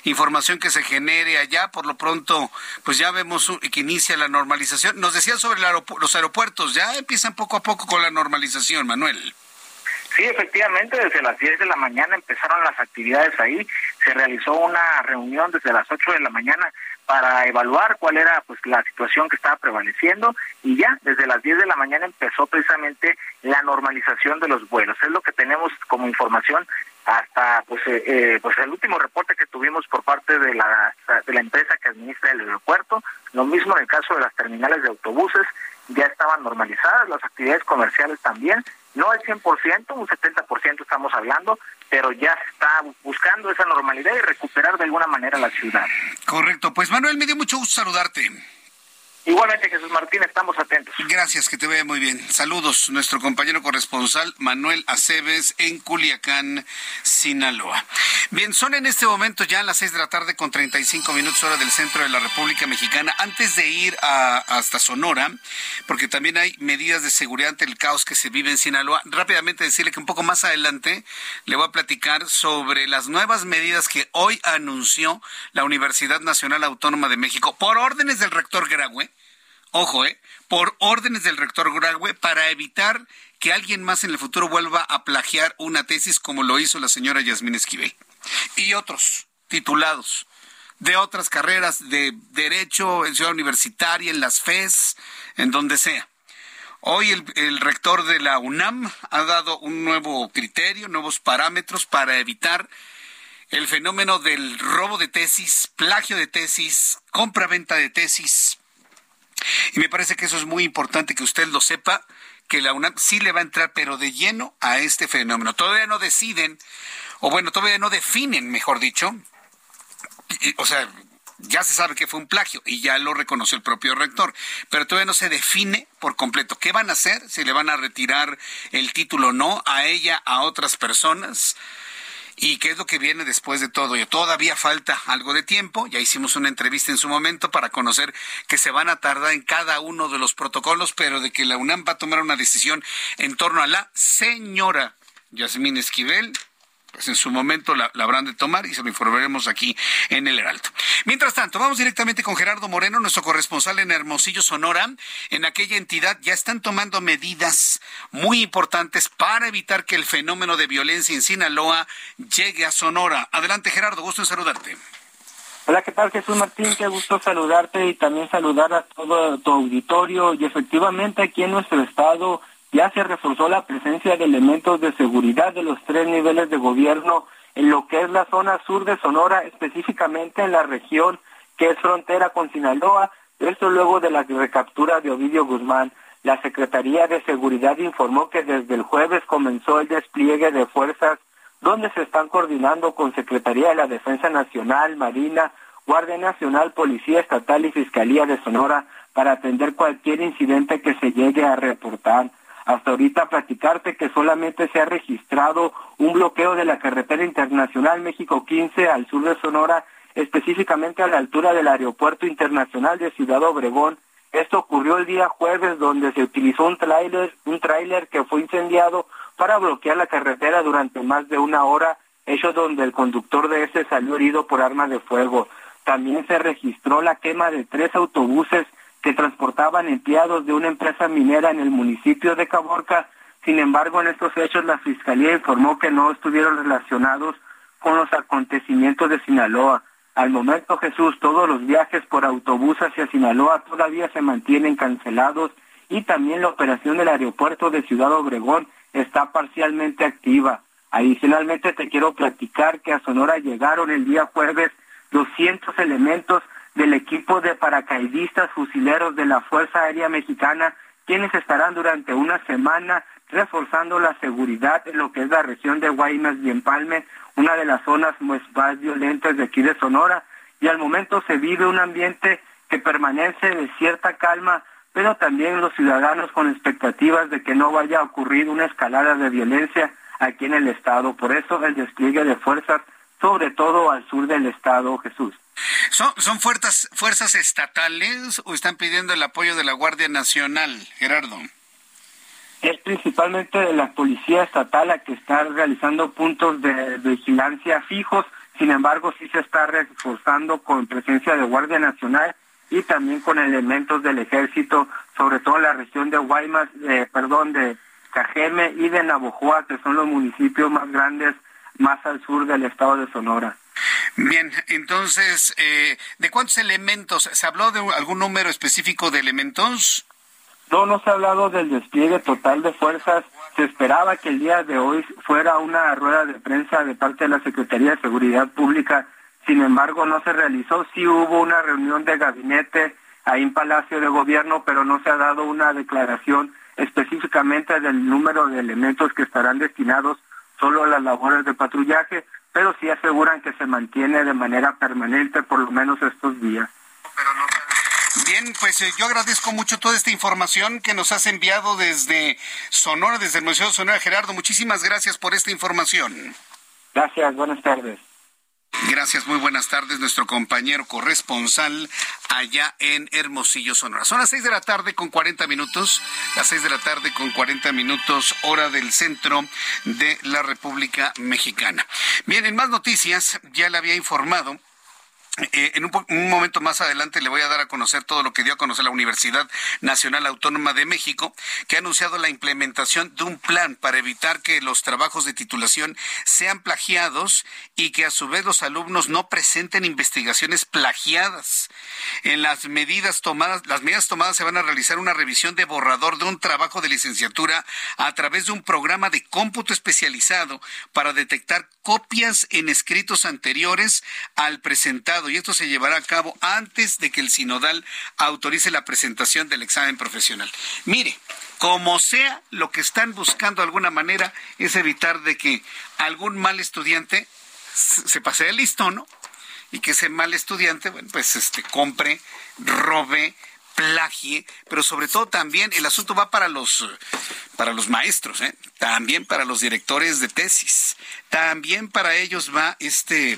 información que se genere allá. Por lo pronto, pues ya vemos que inicia la normalización. Nos decían sobre los aeropuertos, ya empiezan poco a poco con la normalización, Manuel. Sí, efectivamente, desde las 10 de la mañana empezaron las actividades ahí. Se realizó una reunión desde las 8 de la mañana para evaluar cuál era pues la situación que estaba prevaleciendo y ya desde las 10 de la mañana empezó precisamente la normalización de los vuelos. Es lo que tenemos como información hasta pues eh, eh, pues el último reporte que tuvimos por parte de la de la empresa que administra el aeropuerto, lo mismo en el caso de las terminales de autobuses, ya estaban normalizadas, las actividades comerciales también, no al 100%, un 70% estamos hablando, pero ya está buscando esa normalidad y recuperar de alguna manera la ciudad. Correcto, pues Manuel, me dio mucho gusto saludarte. Igualmente, Jesús Martín, estamos atentos. Gracias, que te vea muy bien. Saludos, nuestro compañero corresponsal Manuel Aceves en Culiacán, Sinaloa. Bien, son en este momento ya las seis de la tarde con 35 minutos hora del centro de la República Mexicana. Antes de ir hasta Sonora, porque también hay medidas de seguridad ante el caos que se vive en Sinaloa, rápidamente decirle que un poco más adelante le voy a platicar sobre las nuevas medidas que hoy anunció la Universidad Nacional Autónoma de México por órdenes del rector Graue ojo, eh, por órdenes del rector Graue para evitar que alguien más en el futuro vuelva a plagiar una tesis como lo hizo la señora Yasmín Esquivel. Y otros titulados de otras carreras de derecho en ciudad universitaria, en las FES, en donde sea. Hoy el, el, rector de la UNAM ha dado un nuevo criterio, nuevos parámetros para evitar el fenómeno del robo de tesis, plagio de tesis, compra-venta de tesis, y me parece que eso es muy importante que usted lo sepa, que la UNAM sí le va a entrar, pero de lleno a este fenómeno. Todavía no deciden, o bueno, todavía no definen, mejor dicho, o sea, ya se sabe que fue un plagio y ya lo reconoció el propio rector, pero todavía no se define por completo qué van a hacer, si le van a retirar el título o no a ella, a otras personas. ¿Y qué es lo que viene después de todo? Y todavía falta algo de tiempo. Ya hicimos una entrevista en su momento para conocer que se van a tardar en cada uno de los protocolos, pero de que la UNAM va a tomar una decisión en torno a la señora Yasmín Esquivel pues en su momento la, habrán de tomar y se lo informaremos aquí en el Heraldo. Mientras tanto, vamos directamente con Gerardo Moreno, nuestro corresponsal en Hermosillo, Sonora. En aquella entidad ya están tomando medidas muy importantes para evitar que el fenómeno de violencia en Sinaloa llegue a Sonora. Adelante, Gerardo, gusto en saludarte. Hola, ¿qué tal Jesús Martín? Qué gusto saludarte y también saludar a todo tu auditorio. Y efectivamente aquí en nuestro estado ya se reforzó la presencia de elementos de seguridad de los tres niveles de gobierno en lo que es la zona sur de Sonora, específicamente en la región que es frontera con Sinaloa, esto luego de la recaptura de Ovidio Guzmán. La Secretaría de Seguridad informó que desde el jueves comenzó el despliegue de fuerzas donde se están coordinando con Secretaría de la Defensa Nacional, Marina, Guardia Nacional, Policía Estatal y Fiscalía de Sonora para atender cualquier incidente que se llegue a reportar. Hasta ahorita platicarte que solamente se ha registrado un bloqueo de la carretera internacional México 15 al sur de Sonora, específicamente a la altura del aeropuerto internacional de Ciudad Obregón. Esto ocurrió el día jueves donde se utilizó un tráiler, un tráiler que fue incendiado para bloquear la carretera durante más de una hora, hecho donde el conductor de ese salió herido por arma de fuego. También se registró la quema de tres autobuses que transportaban empleados de una empresa minera en el municipio de Caborca. Sin embargo, en estos hechos la Fiscalía informó que no estuvieron relacionados con los acontecimientos de Sinaloa. Al momento, Jesús, todos los viajes por autobús hacia Sinaloa todavía se mantienen cancelados y también la operación del aeropuerto de Ciudad Obregón está parcialmente activa. Adicionalmente, te quiero platicar que a Sonora llegaron el día jueves 200 elementos del equipo de paracaidistas fusileros de la Fuerza Aérea Mexicana, quienes estarán durante una semana reforzando la seguridad en lo que es la región de Guaymas y Empalme, una de las zonas más violentas de aquí de Sonora, y al momento se vive un ambiente que permanece de cierta calma, pero también los ciudadanos con expectativas de que no vaya a ocurrir una escalada de violencia aquí en el estado. Por eso el despliegue de fuerzas, sobre todo al sur del estado, Jesús. ¿Son, son fuerzas, fuerzas estatales o están pidiendo el apoyo de la Guardia Nacional, Gerardo? Es principalmente de la Policía Estatal la que está realizando puntos de vigilancia fijos, sin embargo sí se está reforzando con presencia de Guardia Nacional y también con elementos del ejército, sobre todo en la región de Guaymas, eh, perdón, de Cajeme y de Navojoa, que son los municipios más grandes más al sur del estado de Sonora. Bien, entonces, eh, ¿de cuántos elementos? ¿Se habló de algún número específico de elementos? No, no se ha hablado del despliegue total de fuerzas. Se esperaba que el día de hoy fuera una rueda de prensa de parte de la Secretaría de Seguridad Pública. Sin embargo, no se realizó. Sí hubo una reunión de gabinete ahí en Palacio de Gobierno, pero no se ha dado una declaración específicamente del número de elementos que estarán destinados solo a las labores de patrullaje pero sí aseguran que se mantiene de manera permanente por lo menos estos días. Bien, pues eh, yo agradezco mucho toda esta información que nos has enviado desde Sonora, desde el Museo de Sonora. Gerardo, muchísimas gracias por esta información. Gracias, buenas tardes. Gracias, muy buenas tardes, nuestro compañero corresponsal allá en Hermosillo, Sonora. Son las seis de la tarde con cuarenta minutos, las seis de la tarde con cuarenta minutos, hora del centro de la República Mexicana. Bien, en más noticias, ya le había informado eh, en un, momento más adelante le voy a dar a conocer todo lo que dio a conocer la Universidad Nacional Autónoma de México, que ha anunciado la implementación de un plan para evitar que los trabajos de titulación sean plagiados y que a su vez los alumnos no presenten investigaciones plagiadas. En las medidas tomadas, las medidas tomadas se van a realizar una revisión de borrador de un trabajo de licenciatura a través de un programa de cómputo especializado para detectar copias en escritos anteriores al presentado y esto se llevará a cabo antes de que el sinodal autorice la presentación del examen profesional. Mire, como sea, lo que están buscando de alguna manera es evitar de que algún mal estudiante se pase el listón, ¿no? Y que ese mal estudiante, bueno, pues este compre, robe, plagie, pero sobre todo también el asunto va para los para los maestros, ¿eh? también para los directores de tesis, también para ellos va este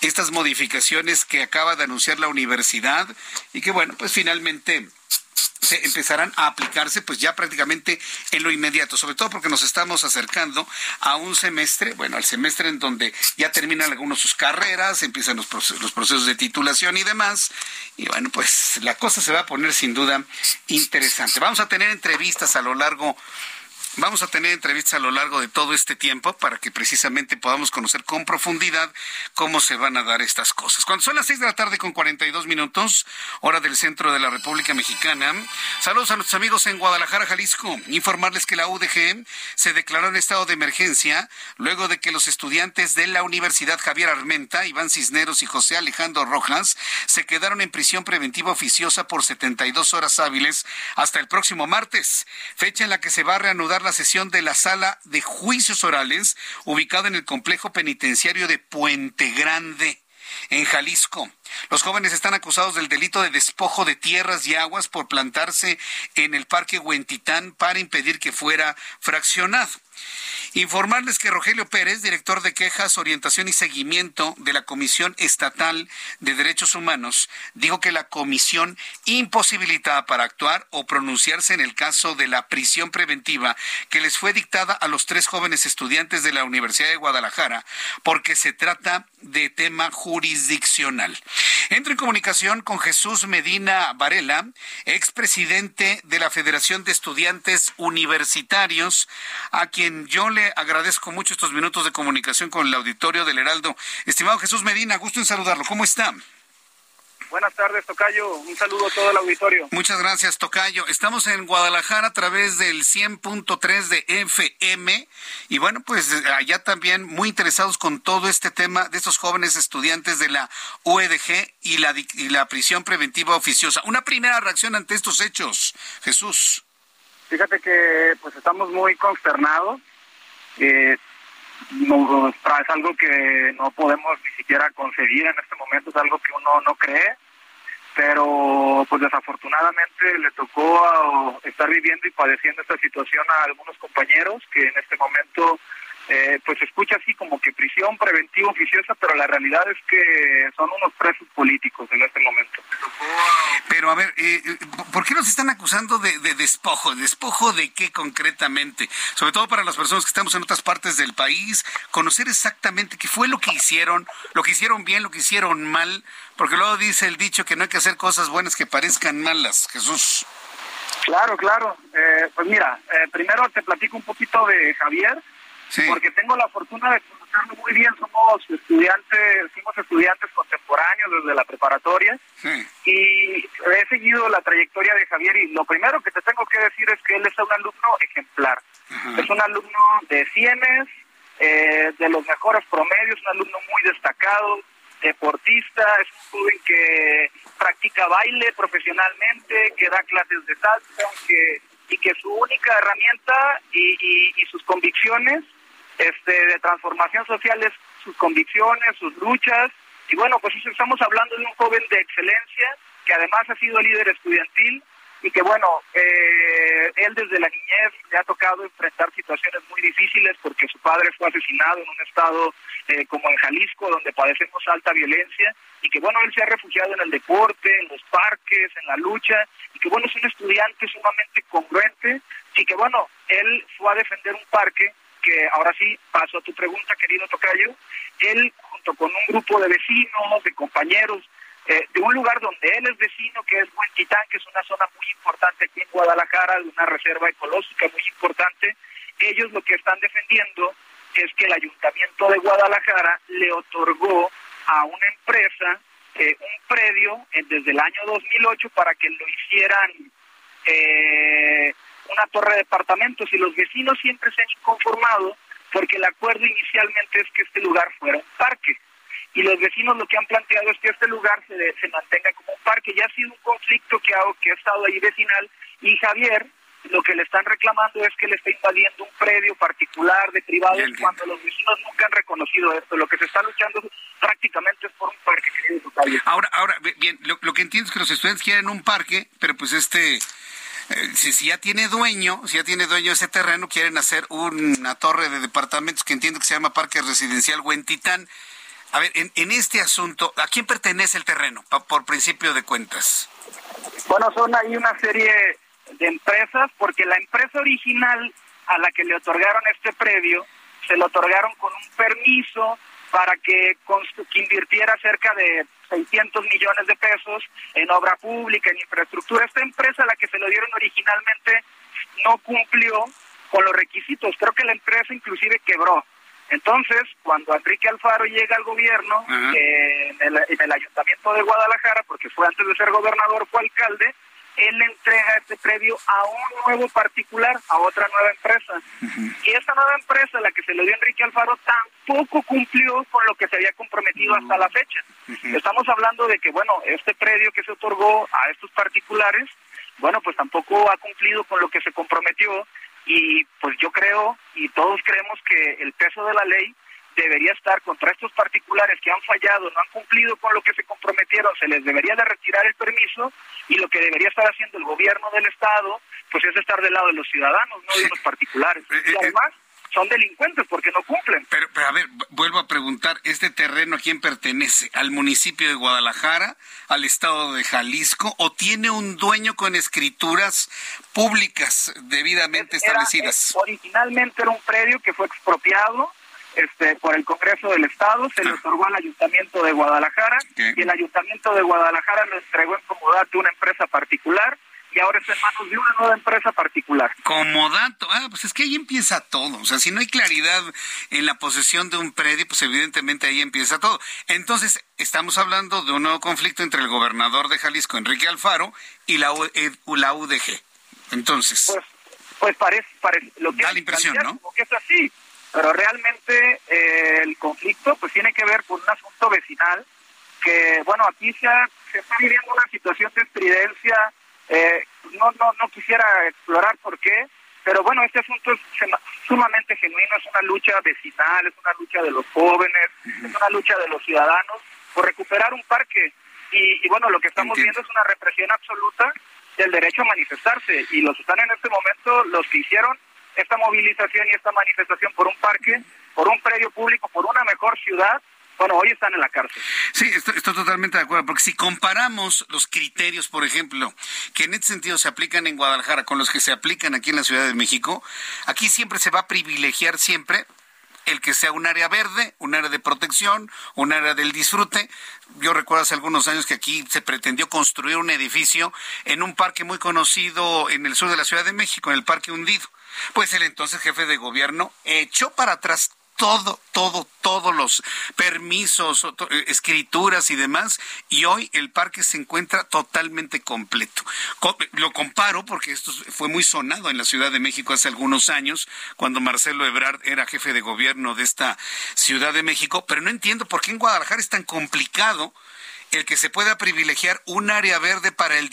estas modificaciones que acaba de anunciar la universidad y que bueno, pues finalmente se empezarán a aplicarse pues ya prácticamente en lo inmediato, sobre todo porque nos estamos acercando a un semestre, bueno, al semestre en donde ya terminan algunos sus carreras, empiezan los procesos, los procesos de titulación y demás, y bueno, pues la cosa se va a poner sin duda interesante. Vamos a tener entrevistas a lo largo Vamos a tener entrevistas a lo largo de todo este tiempo para que precisamente podamos conocer con profundidad cómo se van a dar estas cosas. Cuando son las 6 de la tarde con 42 minutos, hora del centro de la República Mexicana, saludos a nuestros amigos en Guadalajara, Jalisco. Informarles que la UDG se declaró en estado de emergencia luego de que los estudiantes de la Universidad Javier Armenta, Iván Cisneros y José Alejandro Rojas se quedaron en prisión preventiva oficiosa por 72 horas hábiles hasta el próximo martes, fecha en la que se va a reanudar la sesión de la sala de juicios orales ubicada en el complejo penitenciario de Puente Grande en Jalisco. Los jóvenes están acusados del delito de despojo de tierras y aguas por plantarse en el Parque Huentitán para impedir que fuera fraccionado. Informarles que Rogelio Pérez, director de quejas, orientación y seguimiento de la Comisión Estatal de Derechos Humanos, dijo que la comisión imposibilitada para actuar o pronunciarse en el caso de la prisión preventiva que les fue dictada a los tres jóvenes estudiantes de la Universidad de Guadalajara, porque se trata de tema jurisdiccional. Entro en comunicación con Jesús Medina Varela, expresidente de la Federación de Estudiantes Universitarios, a quien yo le agradezco mucho estos minutos de comunicación con el auditorio del Heraldo. Estimado Jesús Medina, gusto en saludarlo. ¿Cómo está? Buenas tardes, Tocayo. Un saludo a todo el auditorio. Muchas gracias, Tocayo. Estamos en Guadalajara a través del 100.3 de FM. Y bueno, pues allá también muy interesados con todo este tema de estos jóvenes estudiantes de la UEDG y la, y la prisión preventiva oficiosa. Una primera reacción ante estos hechos, Jesús. Fíjate que pues estamos muy consternados. Eh, no, es algo que no podemos ni siquiera concebir en este momento, es algo que uno no cree, pero pues desafortunadamente le tocó estar viviendo y padeciendo esta situación a algunos compañeros que en este momento eh, pues se escucha así como que prisión preventiva oficiosa, pero la realidad es que son unos presos políticos en este momento. Pero a ver, eh, ¿por qué nos están acusando de, despojo? ¿Despojo de qué concretamente? Sobre todo para las personas que estamos en otras partes del país, conocer exactamente qué fue lo que hicieron, lo que hicieron bien, lo que hicieron mal, porque luego dice el dicho que no hay que hacer cosas buenas que parezcan malas, Jesús. Claro, claro. Eh, pues mira, primero te platico un poquito de Javier porque tengo la fortuna de conocerlo muy bien. Somos estudiantes, fuimos estudiantes contemporáneos desde la preparatoria y he seguido la trayectoria de Javier y lo primero que te tengo que decir es que él es un alumno ejemplar. Es un alumno de cienes, eh, de los mejores promedios, un alumno muy destacado, deportista, es un joven que practica baile profesionalmente, que da clases de salsa, y que su única herramienta y sus convicciones este, de transformación social es sus convicciones, sus luchas. Y bueno, pues estamos hablando de un joven de excelencia que además ha sido líder estudiantil y que bueno, eh, él desde la niñez le ha tocado enfrentar situaciones muy difíciles porque su padre fue asesinado en un estado eh, como en Jalisco donde padecemos alta violencia y que bueno, él se ha refugiado en el deporte, en los parques, en la lucha y que bueno, es un estudiante sumamente congruente y que bueno, él fue a defender un parque que ahora sí paso a tu pregunta, querido Tocayo, él junto con un grupo de vecinos, de compañeros, eh, de un lugar donde él es vecino, que es Titán, que es una zona muy importante aquí en Guadalajara, de una reserva ecológica muy importante, ellos lo que están defendiendo es que el ayuntamiento de Guadalajara le otorgó a una empresa eh, un predio desde el año 2008 para que lo hicieran eh, una torre de departamentos y los vecinos siempre se han inconformado porque el acuerdo inicialmente es que este lugar fuera un parque. Y los vecinos lo que han planteado es que este lugar se, se mantenga como un parque. Ya ha sido un conflicto que ha, que ha estado ahí vecinal y Javier lo que le están reclamando es que le está invadiendo un predio particular de privados cuando los vecinos nunca han reconocido esto. Lo que se está luchando prácticamente es por un parque. Ahora, ahora, bien, lo, lo que entiendo es que los estudiantes quieren un parque, pero pues este eh, si, ya tiene dueño, si ya tiene dueño ese terreno, quieren hacer una torre de departamentos que entiendo que se llama Parque Residencial Huentitán. A ver, en, este asunto, ¿a quién pertenece el terreno, por principio de cuentas? Bueno, son ahí una serie de empresas, porque la empresa original a la que le otorgaron este predio, se lo otorgaron con un permiso para que, que invirtiera cerca de 600 millones de pesos en obra pública, en infraestructura. Esta empresa, a la que se lo dieron originalmente, no cumplió con los requisitos. Creo que la empresa inclusive quebró. Entonces, cuando Enrique Alfaro llega al gobierno, eh, en, el, ayuntamiento de Guadalajara, porque fue antes de ser gobernador, fue alcalde, él le entrega este predio a un nuevo particular, a otra nueva empresa. Y esta nueva empresa, la que se le dio a Enrique Alfaro, tampoco cumplió con lo que se había comprometido hasta la fecha. Estamos hablando de que, bueno, este predio que se otorgó a estos particulares, bueno, pues tampoco ha cumplido con lo que se comprometió y pues yo creo y todos creemos que el peso de la ley debería estar contra estos particulares que han fallado, no han cumplido con lo que se comprometieron, se les debería de retirar el permiso y lo que debería estar haciendo el gobierno del Estado, pues es estar del lado de los ciudadanos, no de los particulares. Eh, y eh, además, son delincuentes porque no cumplen. Pero, pero a ver, vuelvo a preguntar, ¿este terreno a quién pertenece? ¿Al municipio de Guadalajara? ¿Al estado de Jalisco? ¿O tiene un dueño con escrituras públicas debidamente establecidas? originalmente era un predio que fue expropiado este, por el Congreso del Estado, se le otorgó al Ayuntamiento de Guadalajara y el Ayuntamiento de Guadalajara lo entregó en comodato a una empresa particular y ahora está en manos de una nueva empresa particular. Como dato, ah, pues es que ahí empieza todo. O sea, si no hay claridad en la posesión de un predio, pues evidentemente ahí empieza todo. Entonces, estamos hablando de un nuevo conflicto entre el gobernador de Jalisco, Enrique Alfaro, y la, la UDG. Entonces. Pues, pues parece, parece lo que da la impresión, ¿no? Como que es así. Pero realmente eh, el conflicto pues tiene que ver con un asunto vecinal que, bueno, aquí se, se está viviendo una situación de estridencia eh, no, no, no quisiera explorar por qué, pero bueno, este asunto es sumamente genuino, es una lucha vecinal, es una lucha de los jóvenes, es una lucha de los ciudadanos por recuperar un parque. Y, bueno, lo que estamos viendo es una represión absoluta del derecho a manifestarse y los están en este momento los que hicieron esta movilización y esta manifestación por un parque, por un predio público, por una mejor ciudad, bueno, hoy están en la cárcel. Sí, estoy, totalmente de acuerdo, porque si comparamos los criterios, por ejemplo, que en este sentido se aplican en Guadalajara con los que se aplican aquí en la Ciudad de México, aquí siempre se va a privilegiar siempre el que sea un área verde, un área de protección, un área del disfrute. Yo recuerdo hace algunos años que aquí se pretendió construir un edificio en un parque muy conocido en el sur de la Ciudad de México, en el Parque Hundido. Pues el entonces jefe de gobierno echó para atrás todo, todo, todos los permisos, eh, escrituras y demás, y hoy el parque se encuentra totalmente completo. Lo comparo porque esto fue muy sonado en la Ciudad de México hace algunos años, cuando Marcelo Ebrard era jefe de gobierno de esta Ciudad de México, pero no entiendo por qué en Guadalajara es tan complicado el que se pueda privilegiar un área verde para el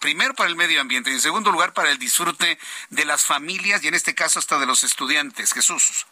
primero para el medio ambiente y en segundo lugar para el disfrute de las familias y en este caso hasta de los estudiantes. Jesús.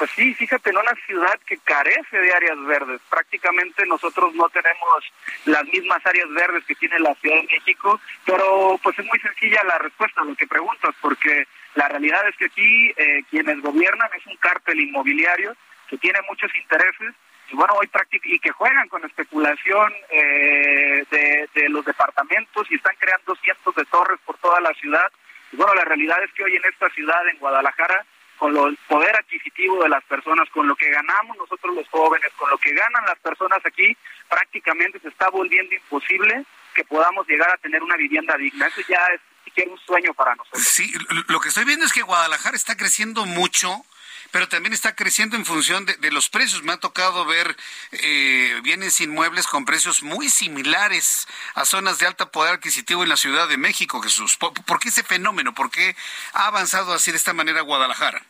Pues sí, fíjate, en una ciudad que carece de áreas verdes. Prácticamente nosotros no tenemos las mismas áreas verdes que tiene la Ciudad de México, pero pues es muy sencilla la respuesta a lo que preguntas, porque la realidad es que aquí eh, quienes gobiernan es un cártel inmobiliario que tiene muchos intereses y bueno, hoy y que juegan con especulación eh, de, de los departamentos y están creando cientos de torres por toda la ciudad. Y bueno, la realidad es que hoy en esta ciudad, en Guadalajara, con el poder adquisitivo de las personas, con lo que ganamos nosotros los jóvenes, con lo que ganan las personas aquí, prácticamente se está volviendo imposible que podamos llegar a tener una vivienda digna. Eso ya es siquiera un sueño para nosotros. Sí, lo que estoy viendo es que Guadalajara está creciendo mucho pero también está creciendo en función de, los precios. Me ha tocado ver eh, bienes inmuebles con precios muy similares a zonas de alto poder adquisitivo en la Ciudad de México, Jesús. ¿Por, qué ese fenómeno? ¿Por qué ha avanzado así de esta manera Guadalajara?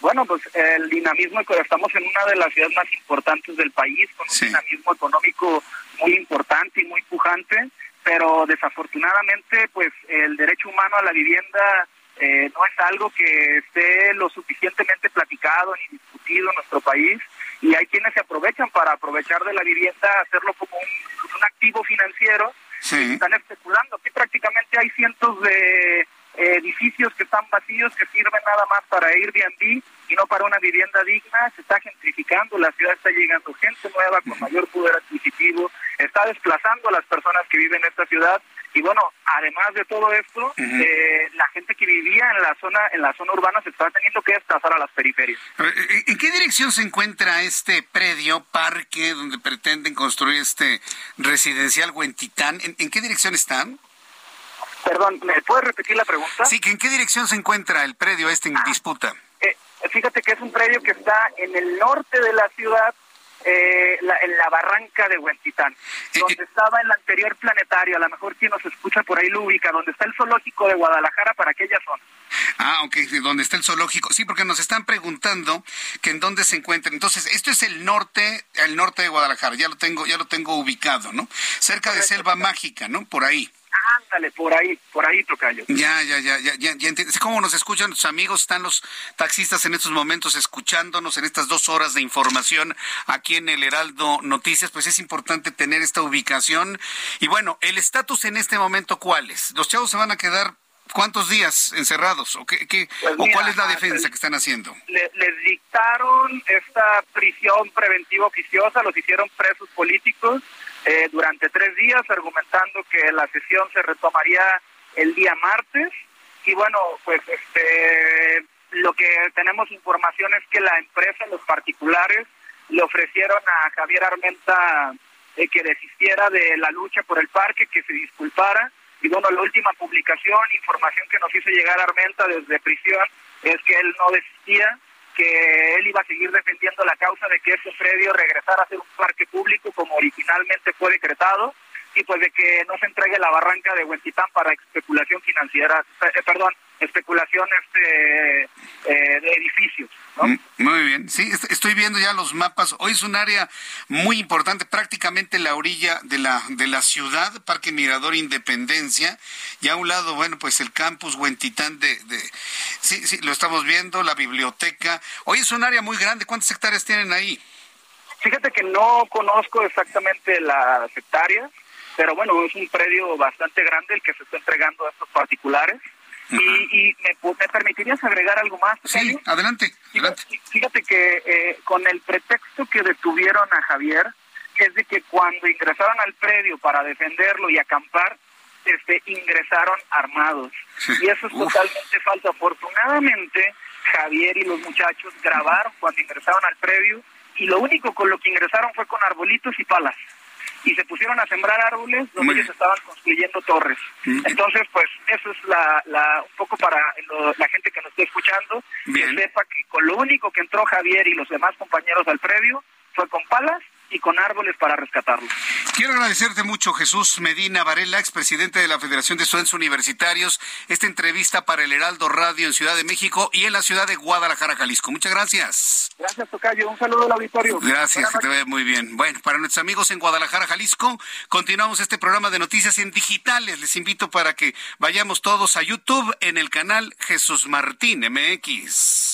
Bueno, pues el dinamismo, estamos en una de las ciudades más importantes del país, con un dinamismo económico muy importante y muy pujante, pero desafortunadamente, pues el derecho humano a la vivienda eh, no es algo que esté lo suficientemente platicado ni discutido en nuestro país y hay quienes se aprovechan para aprovechar de la vivienda, hacerlo como un, activo financiero, están especulando. Aquí prácticamente hay cientos de edificios que están vacíos, que sirven nada más para Airbnb y no para una vivienda digna, se está gentrificando, la ciudad está llegando gente nueva con mayor poder adquisitivo, está desplazando a las personas que viven en esta ciudad y bueno, además de todo esto, eh, la gente que vivía en la zona en la zona urbana se está teniendo que desplazar a las periferias. ¿En qué dirección se encuentra este predio, parque, donde pretenden construir este residencial Huentitán? ¿En, en qué dirección están? Perdón, ¿me puedes repetir la pregunta? Sí, ¿en qué dirección se encuentra el predio este en disputa? Eh, fíjate que es un predio que está en el norte de la ciudad, eh, en la barranca de Huentitán, eh, donde eh. estaba el anterior planetario, a lo mejor quien nos escucha por ahí lo ubica, donde está el zoológico de Guadalajara para aquella zona. Ah, ok, donde está el zoológico. Sí, porque nos están preguntando que en dónde se encuentra. Entonces, esto es el norte, el norte de Guadalajara, ya lo tengo, ya lo tengo ubicado, ¿no? Cerca de Selva Mágica, ¿no? Por ahí. Ándale, por ahí, por ahí, Tocayo. Ya, ya, ya, ya, ya, ya ¿Cómo nos escuchan tus amigos? Están los taxistas en estos momentos escuchándonos en estas dos horas de información aquí en el Heraldo Noticias. Pues es importante tener esta ubicación. Y bueno, el estatus en este momento, ¿cuál es? ¿Los chavos se van a quedar cuántos días encerrados? ¿O, qué, qué pues o cuál es la defensa que están haciendo? les dictaron esta prisión preventiva oficiosa, los hicieron presos políticos eh, durante tres días, argumentando que la sesión se retomaría el día martes. Y bueno, pues este, lo que tenemos información es que la empresa, los particulares, le ofrecieron a Javier Armenta eh, que desistiera de la lucha por el parque, que se disculpara. Y bueno, la última publicación, información que nos hizo llegar Armenta desde prisión, es que él no desistía, que él iba a seguir defendiendo la causa de que ese predio regresara a ser un parque público como originalmente fue decretado y pues de que no se entregue la barranca de Huentitán para especulación financiera, eh, perdón, especulación este, eh, de edificios. Mm, muy bien, sí, estoy viendo ya los mapas. Hoy es un área muy importante, prácticamente la orilla de la de la ciudad, Parque Mirador Independencia, y a un lado, bueno, pues el campus Huentitán de, de sí, sí, lo estamos viendo, la biblioteca. Hoy es un área muy grande. ¿Cuántas hectáreas tienen ahí? Fíjate que no conozco exactamente las hectáreas, pero bueno, es un predio bastante grande el que se está entregando a estos particulares. Y, y me, me, permitirías agregar algo más? Sí, adelante. Fíjate, que eh, con el pretexto que detuvieron a Javier, que es de que cuando ingresaron al predio para defenderlo y acampar, este, ingresaron armados. Y eso es totalmente falso. Afortunadamente, Javier y los muchachos grabaron cuando ingresaron al predio y lo único con lo que ingresaron fue con arbolitos y palas y se pusieron a sembrar árboles donde ellos estaban construyendo torres. Entonces, pues eso es la, la un poco para la gente que nos esté escuchando, que sepa que con lo único que entró Javier y los demás compañeros al previo fue con palas y con árboles para rescatarlos. Quiero agradecerte mucho, Jesús Medina Varela, expresidente de la Federación de Estudiantes Universitarios, esta entrevista para el Heraldo Radio en Ciudad de México y en la ciudad de Guadalajara, Jalisco. Muchas gracias. Gracias, Tocayo. Un saludo al auditorio. Gracias, que te ve muy bien. Bueno, para nuestros amigos en Guadalajara, Jalisco, continuamos este programa de noticias en digitales. Les invito para que vayamos todos a YouTube en el canal Jesús Martín MX.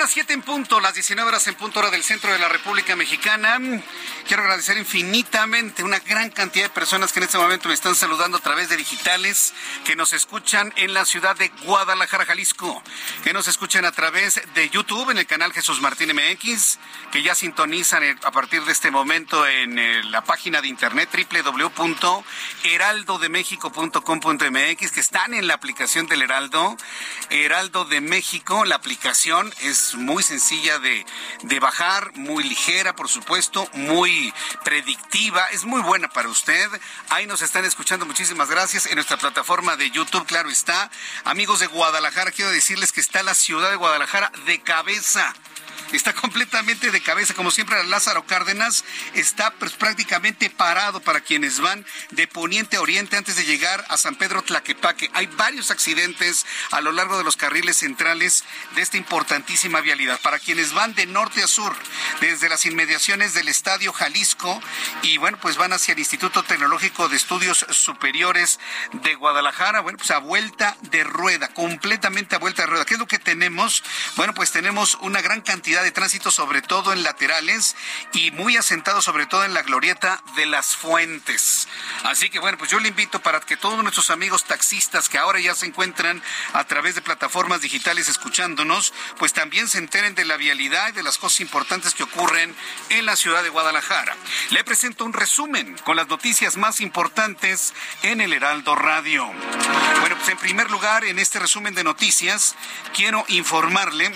Las 7 en punto, las 19 horas en punto hora del centro de la República Mexicana. Quiero agradecer infinitamente una gran cantidad de personas que en este momento me están saludando a través de digitales, que nos escuchan en la ciudad de Guadalajara, Jalisco, que nos escuchan a través de YouTube en el canal Jesús Martín MX, que ya sintonizan a partir de este momento en eh, la página de internet www.heraldodemexico.com.mx, que están en la aplicación del Heraldo. Heraldo de México, la aplicación es muy sencilla de, de bajar, muy ligera, por supuesto, muy predictiva, es muy buena para usted. Ahí nos están escuchando, muchísimas gracias. En nuestra plataforma de YouTube, claro está. Amigos de Guadalajara, quiero decirles que está la ciudad de Guadalajara de cabeza está completamente de cabeza, como siempre Lázaro Cárdenas está pues, prácticamente parado para quienes van de poniente a oriente antes de llegar a San Pedro Tlaquepaque. Hay varios accidentes a lo largo de los carriles centrales de esta importantísima vialidad. Para quienes van de norte a sur, desde las inmediaciones del Estadio Jalisco y bueno, pues van hacia el Instituto Tecnológico de Estudios Superiores de Guadalajara, bueno, pues a vuelta de rueda, completamente a vuelta de rueda. ¿Qué es lo que tenemos? Bueno, pues tenemos una gran cantidad de tránsito, sobre todo en laterales y muy asentado sobre todo en la glorieta de las fuentes. Así que bueno, pues yo le invito para que todos nuestros amigos taxistas que ahora ya se encuentran a través de plataformas digitales escuchándonos, pues también se enteren de la vialidad y de las cosas importantes que ocurren en la ciudad de Guadalajara. Le presento un resumen con las noticias más importantes en el Heraldo Radio. Bueno, pues en primer lugar, en este resumen de noticias, quiero informarle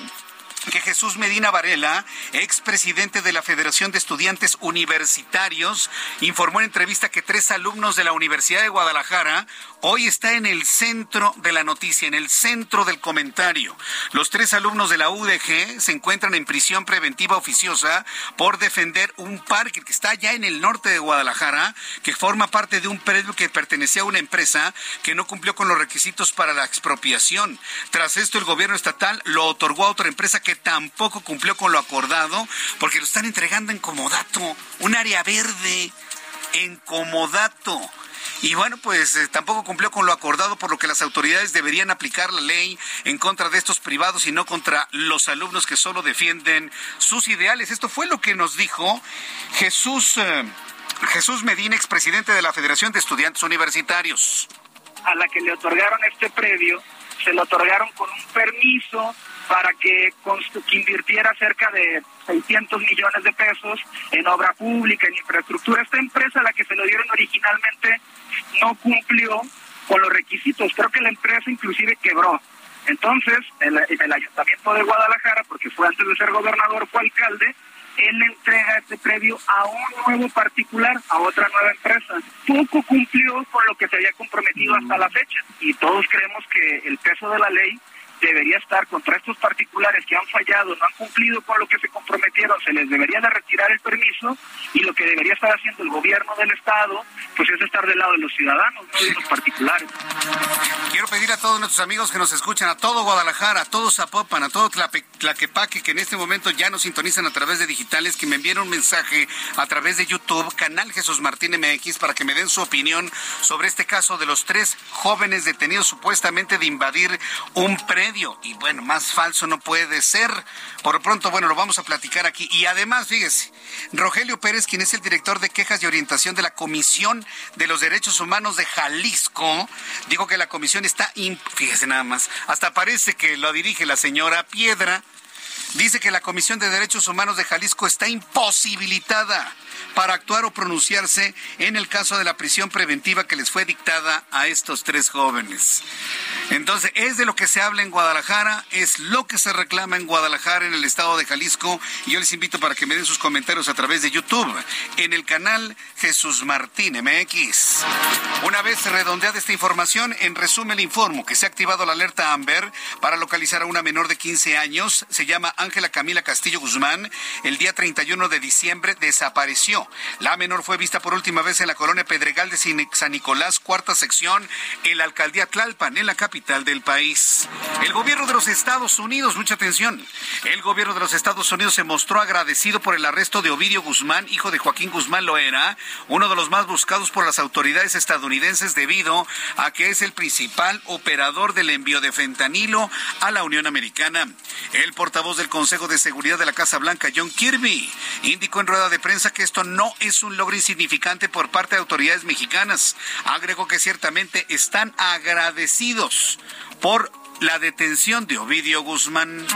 que Jesús Medina Varela, expresidente de la Federación de Estudiantes Universitarios, informó en entrevista que tres alumnos de la Universidad de Guadalajara hoy está en el centro de la noticia, en el centro del comentario. Los tres alumnos de la UDG se encuentran en prisión preventiva oficiosa por defender un parque que está ya en el norte de Guadalajara, que forma parte de un predio que pertenecía a una empresa que no cumplió con los requisitos para la expropiación. Tras esto, el gobierno estatal lo otorgó a otra empresa que tampoco cumplió con lo acordado porque lo están entregando en comodato, un área verde, en comodato. Y bueno, pues eh, tampoco cumplió con lo acordado, por lo que las autoridades deberían aplicar la ley en contra de estos privados y no contra los alumnos que solo defienden sus ideales. Esto fue lo que nos dijo Jesús, eh, Jesús Medina, expresidente de la Federación de Estudiantes Universitarios. A la que le otorgaron este predio, se lo otorgaron con un permiso para que, que invirtiera cerca de 600 millones de pesos en obra pública, en infraestructura. Esta empresa a la que se lo dieron originalmente no cumplió con los requisitos. Creo que la empresa inclusive quebró. Entonces, el, el ayuntamiento de Guadalajara, porque fue antes de ser gobernador, fue alcalde, él le entrega este predio a un nuevo particular, a otra nueva empresa. Poco cumplió con lo que se había comprometido hasta la fecha y todos creemos que el peso de la ley debería estar contra estos particulares que han fallado, no han cumplido con lo que se comprometieron, se les debería de retirar el permiso y lo que debería estar haciendo el gobierno del Estado, pues es estar del lado de los ciudadanos, no de los particulares. Quiero pedir a todos nuestros amigos que nos escuchan, a todo Guadalajara, a todo Zapopan, a todo Tlaquepaque, que en este momento ya nos sintonizan a través de digitales, que me envíen un mensaje a través de YouTube, canal Jesús Martín MX, para que me den su opinión sobre este caso de los tres jóvenes detenidos supuestamente de invadir un predio y bueno, más falso no puede ser. Por lo pronto, bueno, lo vamos a platicar aquí. Y además, fíjese, Rogelio Pérez, quien es el director de quejas y orientación de la Comisión de los Derechos Humanos de Jalisco, dijo que la comisión está, fíjese nada más, hasta parece que lo dirige la señora Piedra. Dice que la Comisión de Derechos Humanos de Jalisco está imposibilitada para actuar o pronunciarse en el caso de la prisión preventiva que les fue dictada a estos tres jóvenes. Entonces, es de lo que se habla en Guadalajara, es lo que se reclama en Guadalajara, en el estado de Jalisco, y yo les invito para que me den sus comentarios a través de YouTube, en el canal Jesús Martín MX. Una vez redondeada esta información, en resumen le informo que se ha activado la alerta Amber para localizar a una menor de 15 años, se llama Ángela Camila Castillo Guzmán, el día 31 de diciembre desapareció la menor fue vista por última vez en la colonia Pedregal de San Nicolás, cuarta sección, en la alcaldía Tlalpan, en la capital del país. El gobierno de los Estados Unidos, mucha atención, el gobierno de los Estados Unidos se mostró agradecido por el arresto de Ovidio Guzmán, hijo de Joaquín Guzmán Loera, uno de los más buscados por las autoridades estadounidenses debido a que es el principal operador del envío de fentanilo a la Unión Americana. El portavoz del Consejo de Seguridad de la Casa Blanca, John Kirby, indicó en rueda de prensa que esto no es un logro insignificante por parte de autoridades mexicanas. Agregó que ciertamente están agradecidos por la detención de Ovidio Guzmán.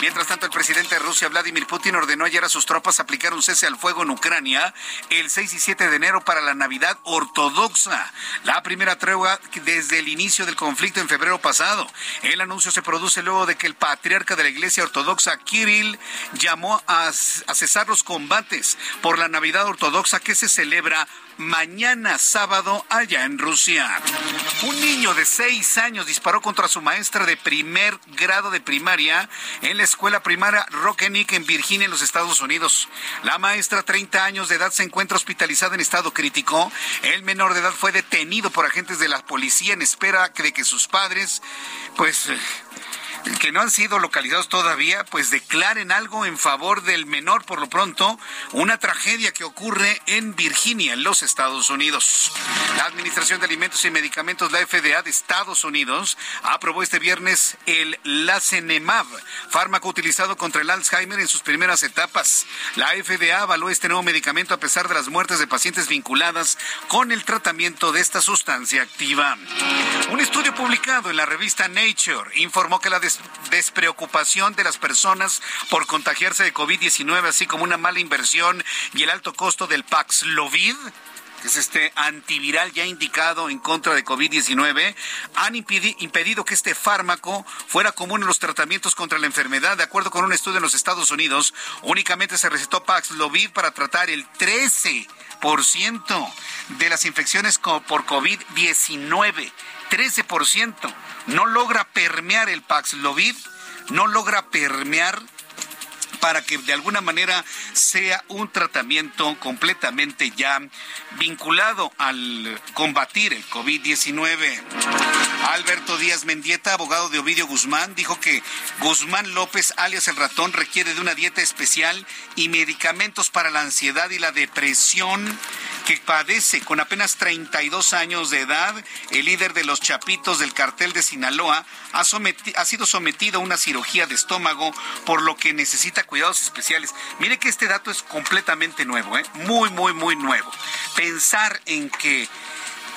Mientras tanto, el presidente de Rusia, Vladimir Putin, ordenó ayer a sus tropas aplicar un cese al fuego en Ucrania el 6 y 7 de enero para la Navidad ortodoxa, la primera tregua desde el inicio del conflicto en febrero pasado. El anuncio se produce luego de que el patriarca de la Iglesia Ortodoxa, Kirill, llamó a, a cesar los combates por la Navidad ortodoxa que se celebra mañana sábado allá en Rusia. Un niño de seis años disparó contra su maestra de primer grado de primaria en la escuela primaria Rockenick en Virginia, en los Estados Unidos. La maestra, 30 años de edad, se encuentra hospitalizada en estado crítico. El menor de edad fue detenido por agentes de la policía en espera de que sus padres, pues que no han sido localizados todavía, pues declaren algo en favor del menor por lo pronto, una tragedia que ocurre en Virginia, en los Estados Unidos. La Administración de Alimentos y Medicamentos, la FDA de Estados Unidos, aprobó este viernes el Lacenemab, fármaco utilizado contra el Alzheimer en sus primeras etapas. La FDA avaló este nuevo medicamento a pesar de las muertes de pacientes vinculadas con el tratamiento de esta sustancia activa. Un estudio publicado en la revista Nature informó que la despreocupación de las personas por contagiarse de COVID-19, así como una mala inversión y el alto costo del Paxlovid, que es este antiviral ya indicado en contra de COVID-19, han impedido que este fármaco fuera común en los tratamientos contra la enfermedad. De acuerdo con un estudio en los Estados Unidos, únicamente se recetó Paxlovid para tratar el 13% de las infecciones por COVID-19. 13%. No logra permear el Paxlovid, no logra permear para que de alguna manera sea un tratamiento completamente ya vinculado al combatir el COVID-19. Alberto Díaz Mendieta, abogado de Ovidio Guzmán, dijo que Guzmán López, alias el ratón, requiere de una dieta especial y medicamentos para la ansiedad y la depresión que padece con apenas 32 años de edad. El líder de los Chapitos del cartel de Sinaloa ha, sido sometido a una cirugía de estómago, por lo que necesita cuidados especiales. Mire que este dato es completamente nuevo, ¿eh? muy, muy, muy nuevo. Pensar en que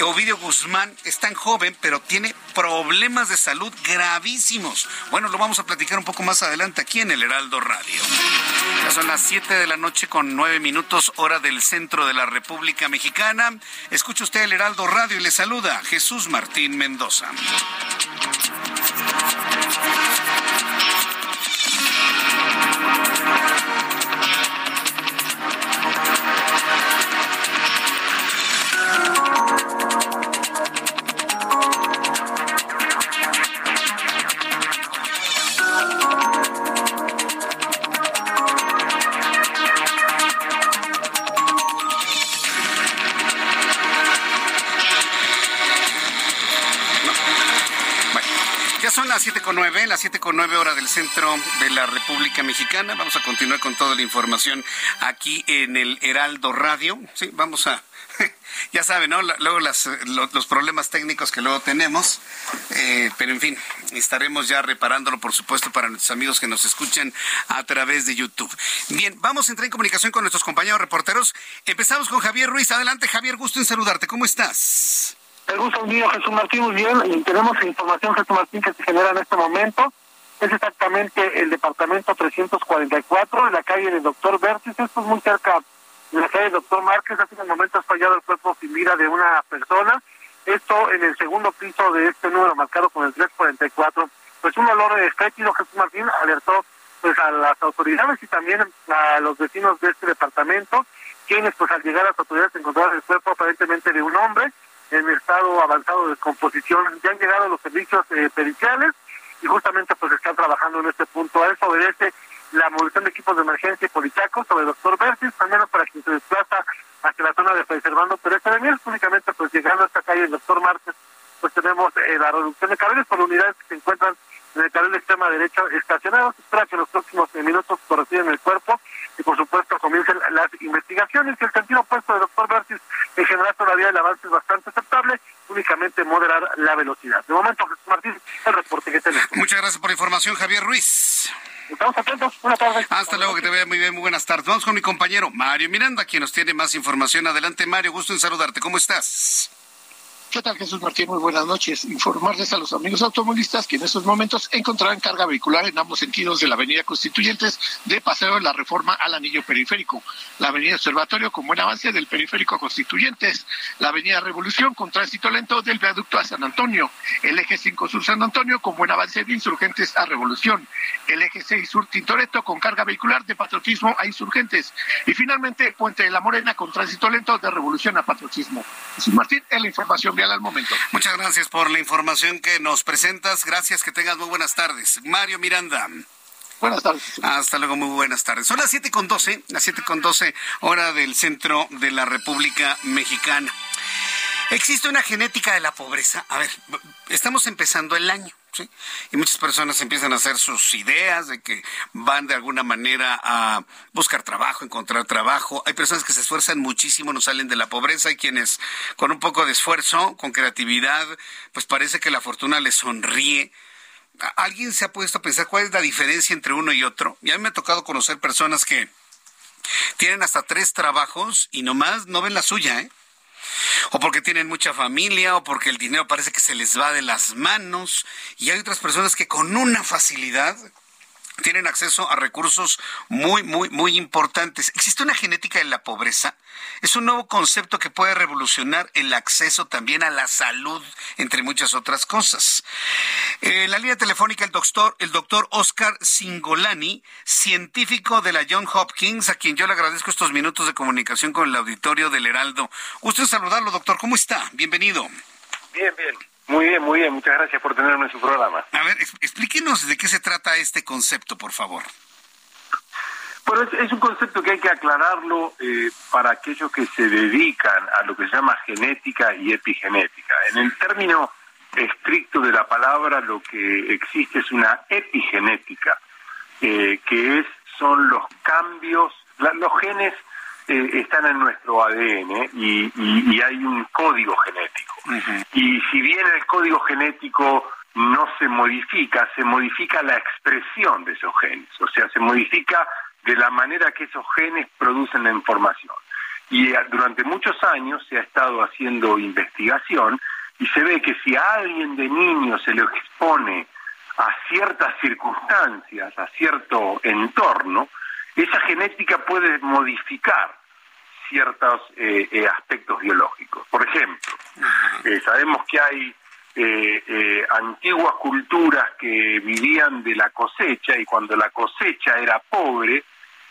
Ovidio Guzmán es tan joven, pero tiene problemas de salud gravísimos. Bueno, lo vamos a platicar un poco más adelante aquí en el Heraldo Radio. Ya son las 7 de la noche con 9 minutos, hora del centro de la República Mexicana. Escucha usted el Heraldo Radio y le saluda Jesús Martín Mendoza. Siete con nueve hora del centro de la República Mexicana. Vamos a continuar con toda la información aquí en el Heraldo Radio. Sí, vamos a [LAUGHS] ya saben, ¿no? Luego los, problemas técnicos que luego tenemos, eh, pero en fin, estaremos ya reparándolo, por supuesto, para nuestros amigos que nos escuchan a través de YouTube. Bien, vamos a entrar en comunicación con nuestros compañeros reporteros. Empezamos con Javier Ruiz. Adelante, Javier, gusto en saludarte. ¿Cómo estás? El gusto mío, Jesús Martín, muy bien. Tenemos información, Jesús Martín, que se genera en este momento. Es exactamente el departamento 344, en la calle del Doctor Vértiz. Esto es muy cerca de la calle del Doctor Márquez. Hace un momento ha fallado el cuerpo sin vida de una persona. Esto en el segundo piso de este número marcado con el 344. Pues un olor fétido, Jesús Martín, alertó pues a las autoridades y también a los vecinos de este departamento, quienes pues al llegar a las autoridades encontraron el cuerpo aparentemente de un hombre en estado avanzado de composición. Ya han llegado los servicios eh, periciales y justamente pues están trabajando en este punto. A eso obedece la movilización de equipos de emergencia y politacos sobre el doctor Bertis, al menos para quien se desplaza hacia la zona de Preservando Teresa de Mier, únicamente pues llegando a esta calle el doctor Márquez, pues tenemos eh, la reducción de carriles por unidades que se encuentran en el carril de extrema derecha estacionados. Espera que en los próximos eh, minutos corresponden el cuerpo y por supuesto comiencen las investigaciones y el sentido opuesto del doctor Bertis en general todavía el avance es bastante aceptable, únicamente moderar la velocidad. De momento, Jesús Martín, el reporte que tenemos. Muchas gracias por la información, Javier Ruiz. Estamos atentos. Buenas tardes. Hasta luego, que te vea muy bien. Muy buenas tardes. Vamos con mi compañero Mario Miranda, quien nos tiene más información. Adelante, Mario. Gusto en saludarte. ¿Cómo estás? ¿Qué tal, Jesús Martín? Muy buenas noches. Informarles a los amigos automovilistas que en estos momentos encontrarán carga vehicular en ambos sentidos de la Avenida Constituyentes de Paseo de la Reforma al Anillo Periférico, la Avenida Observatorio con buen avance del Periférico Constituyentes, la Avenida Revolución con tránsito lento del viaducto a San Antonio, el Eje 5 Sur San Antonio con buen avance de Insurgentes a Revolución, el Eje 6 Sur Tintoretto con carga vehicular de Patriotismo a Insurgentes y finalmente Puente de la Morena con tránsito lento de Revolución a Patriotismo. Jesús Martín, en la información al momento. Muchas gracias por la información que nos presentas. Gracias, que tengas muy buenas tardes. Mario Miranda. Buenas tardes. Hasta luego, muy buenas tardes. Son las siete con doce, las siete con doce, hora del centro de la República Mexicana. Existe una genética de la pobreza. A ver, estamos empezando el año. ¿Sí? Y muchas personas empiezan a hacer sus ideas de que van de alguna manera a buscar trabajo, encontrar trabajo. Hay personas que se esfuerzan muchísimo, no salen de la pobreza. Hay quienes con un poco de esfuerzo, con creatividad, pues parece que la fortuna les sonríe. ¿Alguien se ha puesto a pensar cuál es la diferencia entre uno y otro? Y a mí me ha tocado conocer personas que tienen hasta tres trabajos y nomás no ven la suya, ¿eh? O porque tienen mucha familia, o porque el dinero parece que se les va de las manos, y hay otras personas que con una facilidad tienen acceso a recursos muy, muy, muy importantes. ¿Existe una genética de la pobreza? Es un nuevo concepto que puede revolucionar el acceso también a la salud, entre muchas otras cosas. En la línea telefónica el doctor, el doctor Oscar Singolani, científico de la John Hopkins, a quien yo le agradezco estos minutos de comunicación con el auditorio del Heraldo. Gusto en saludarlo, doctor. ¿Cómo está? Bienvenido. Bien, bien. Muy bien, muy bien. Muchas gracias por tenerme en su programa. A ver, explíquenos de qué se trata este concepto, por favor. Bueno, es, un concepto que hay que aclararlo eh, para aquellos que se dedican a lo que se llama genética y epigenética. En el término estricto de la palabra, lo que existe es una epigenética, eh, que es son los cambios, los genes eh, están en nuestro ADN y, hay un código genético. Y si bien el código genético no se modifica, se modifica la expresión de esos genes, o sea, se modifica de la manera que esos genes producen la información. Y eh, durante muchos años se ha estado haciendo investigación y se ve que si a alguien de niño se le expone a ciertas circunstancias, a cierto entorno, esa genética puede modificar ciertos eh, eh, aspectos biológicos. Por ejemplo, eh, sabemos que hay antiguas culturas que vivían de la cosecha y cuando la cosecha era pobre,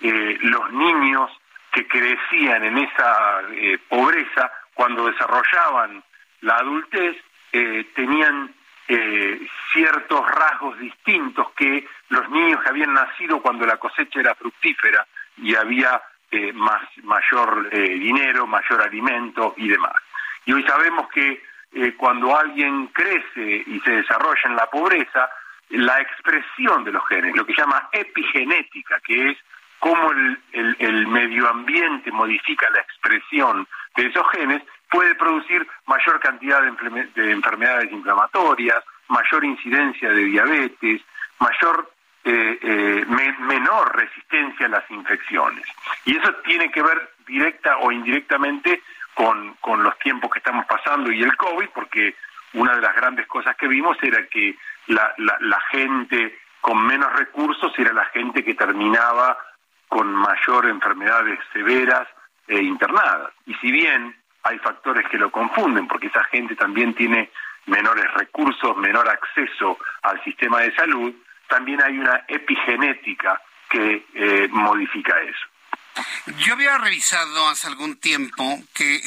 los niños que crecían en esa pobreza, cuando desarrollaban la adultez, tenían ciertos rasgos distintos que los niños que habían nacido cuando la cosecha era fructífera y había eh, más, mayor eh, dinero, mayor alimento y demás. Y hoy sabemos que eh, cuando alguien crece y se desarrolla en la pobreza, la expresión de los genes, lo que llama epigenética, que es cómo el, medio ambiente modifica la expresión de esos genes, puede producir mayor cantidad de, de enfermedades inflamatorias, mayor incidencia de diabetes, mayor eh, eh, menor resistencia a las infecciones. Y eso tiene que ver directa o indirectamente con, con los tiempos que estamos pasando y el COVID, porque una de las grandes cosas que vimos era que la, la, gente con menos recursos era la gente que terminaba con mayor enfermedades severas e internadas. Y si bien hay factores que lo confunden, porque esa gente también tiene menores recursos, menor acceso al sistema de salud, también hay una epigenética que eh, modifica eso. Yo había revisado hace algún tiempo que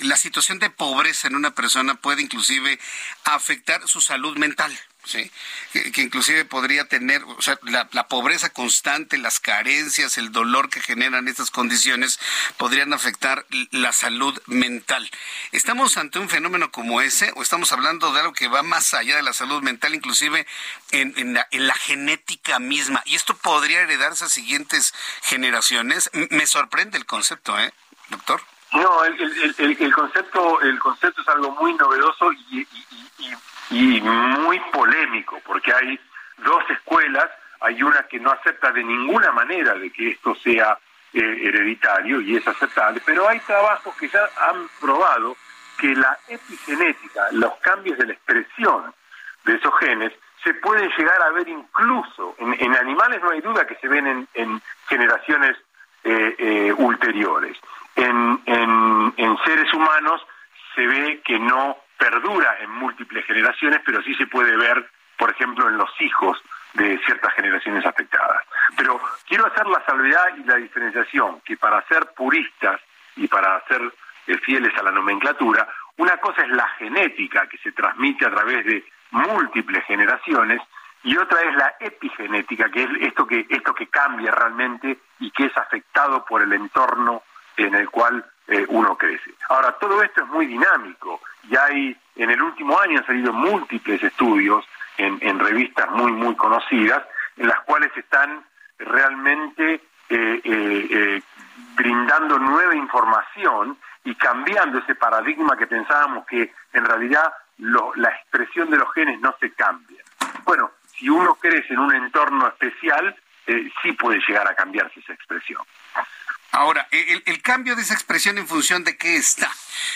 la situación de pobreza en una persona puede inclusive afectar su salud mental. ¿Sí? Que, inclusive podría tener, o sea, la, pobreza constante, las carencias, el dolor que generan estas condiciones podrían afectar la salud mental. ¿Estamos ante un fenómeno como ese o estamos hablando de algo que va más allá de la salud mental, inclusive en, la, genética misma? ¿Y esto podría heredarse a siguientes generaciones? me sorprende el concepto, ¿eh, doctor? No, el, concepto el concepto es algo muy novedoso y muy polémico, porque hay dos escuelas, hay una que no acepta de ninguna manera de que esto sea eh, hereditario y es aceptable, pero hay trabajos que ya han probado que la epigenética, los cambios de la expresión de esos genes, se pueden llegar a ver incluso, en, animales no hay duda que se ven en, generaciones eh, eh, ulteriores. En, en seres humanos se ve que no perdura en múltiples generaciones, pero sí se puede ver, por ejemplo, en los hijos de ciertas generaciones afectadas. Pero quiero hacer la salvedad y la diferenciación, que para ser puristas y para ser eh, fieles a la nomenclatura, una cosa es la genética que se transmite a través de múltiples generaciones y otra es la epigenética, que es esto que, esto que cambia realmente y que es afectado por el entorno en el cual eh, uno crece. Ahora, todo esto es muy dinámico y hay, en el último año han salido múltiples estudios en, revistas muy, muy conocidas, en las cuales están realmente eh, eh, brindando nueva información y cambiando ese paradigma que pensábamos que en realidad la expresión de los genes no se cambia. Bueno, si uno crece en un entorno especial, sí puede llegar a cambiarse esa expresión. Ahora, el, cambio de esa expresión en función de qué está?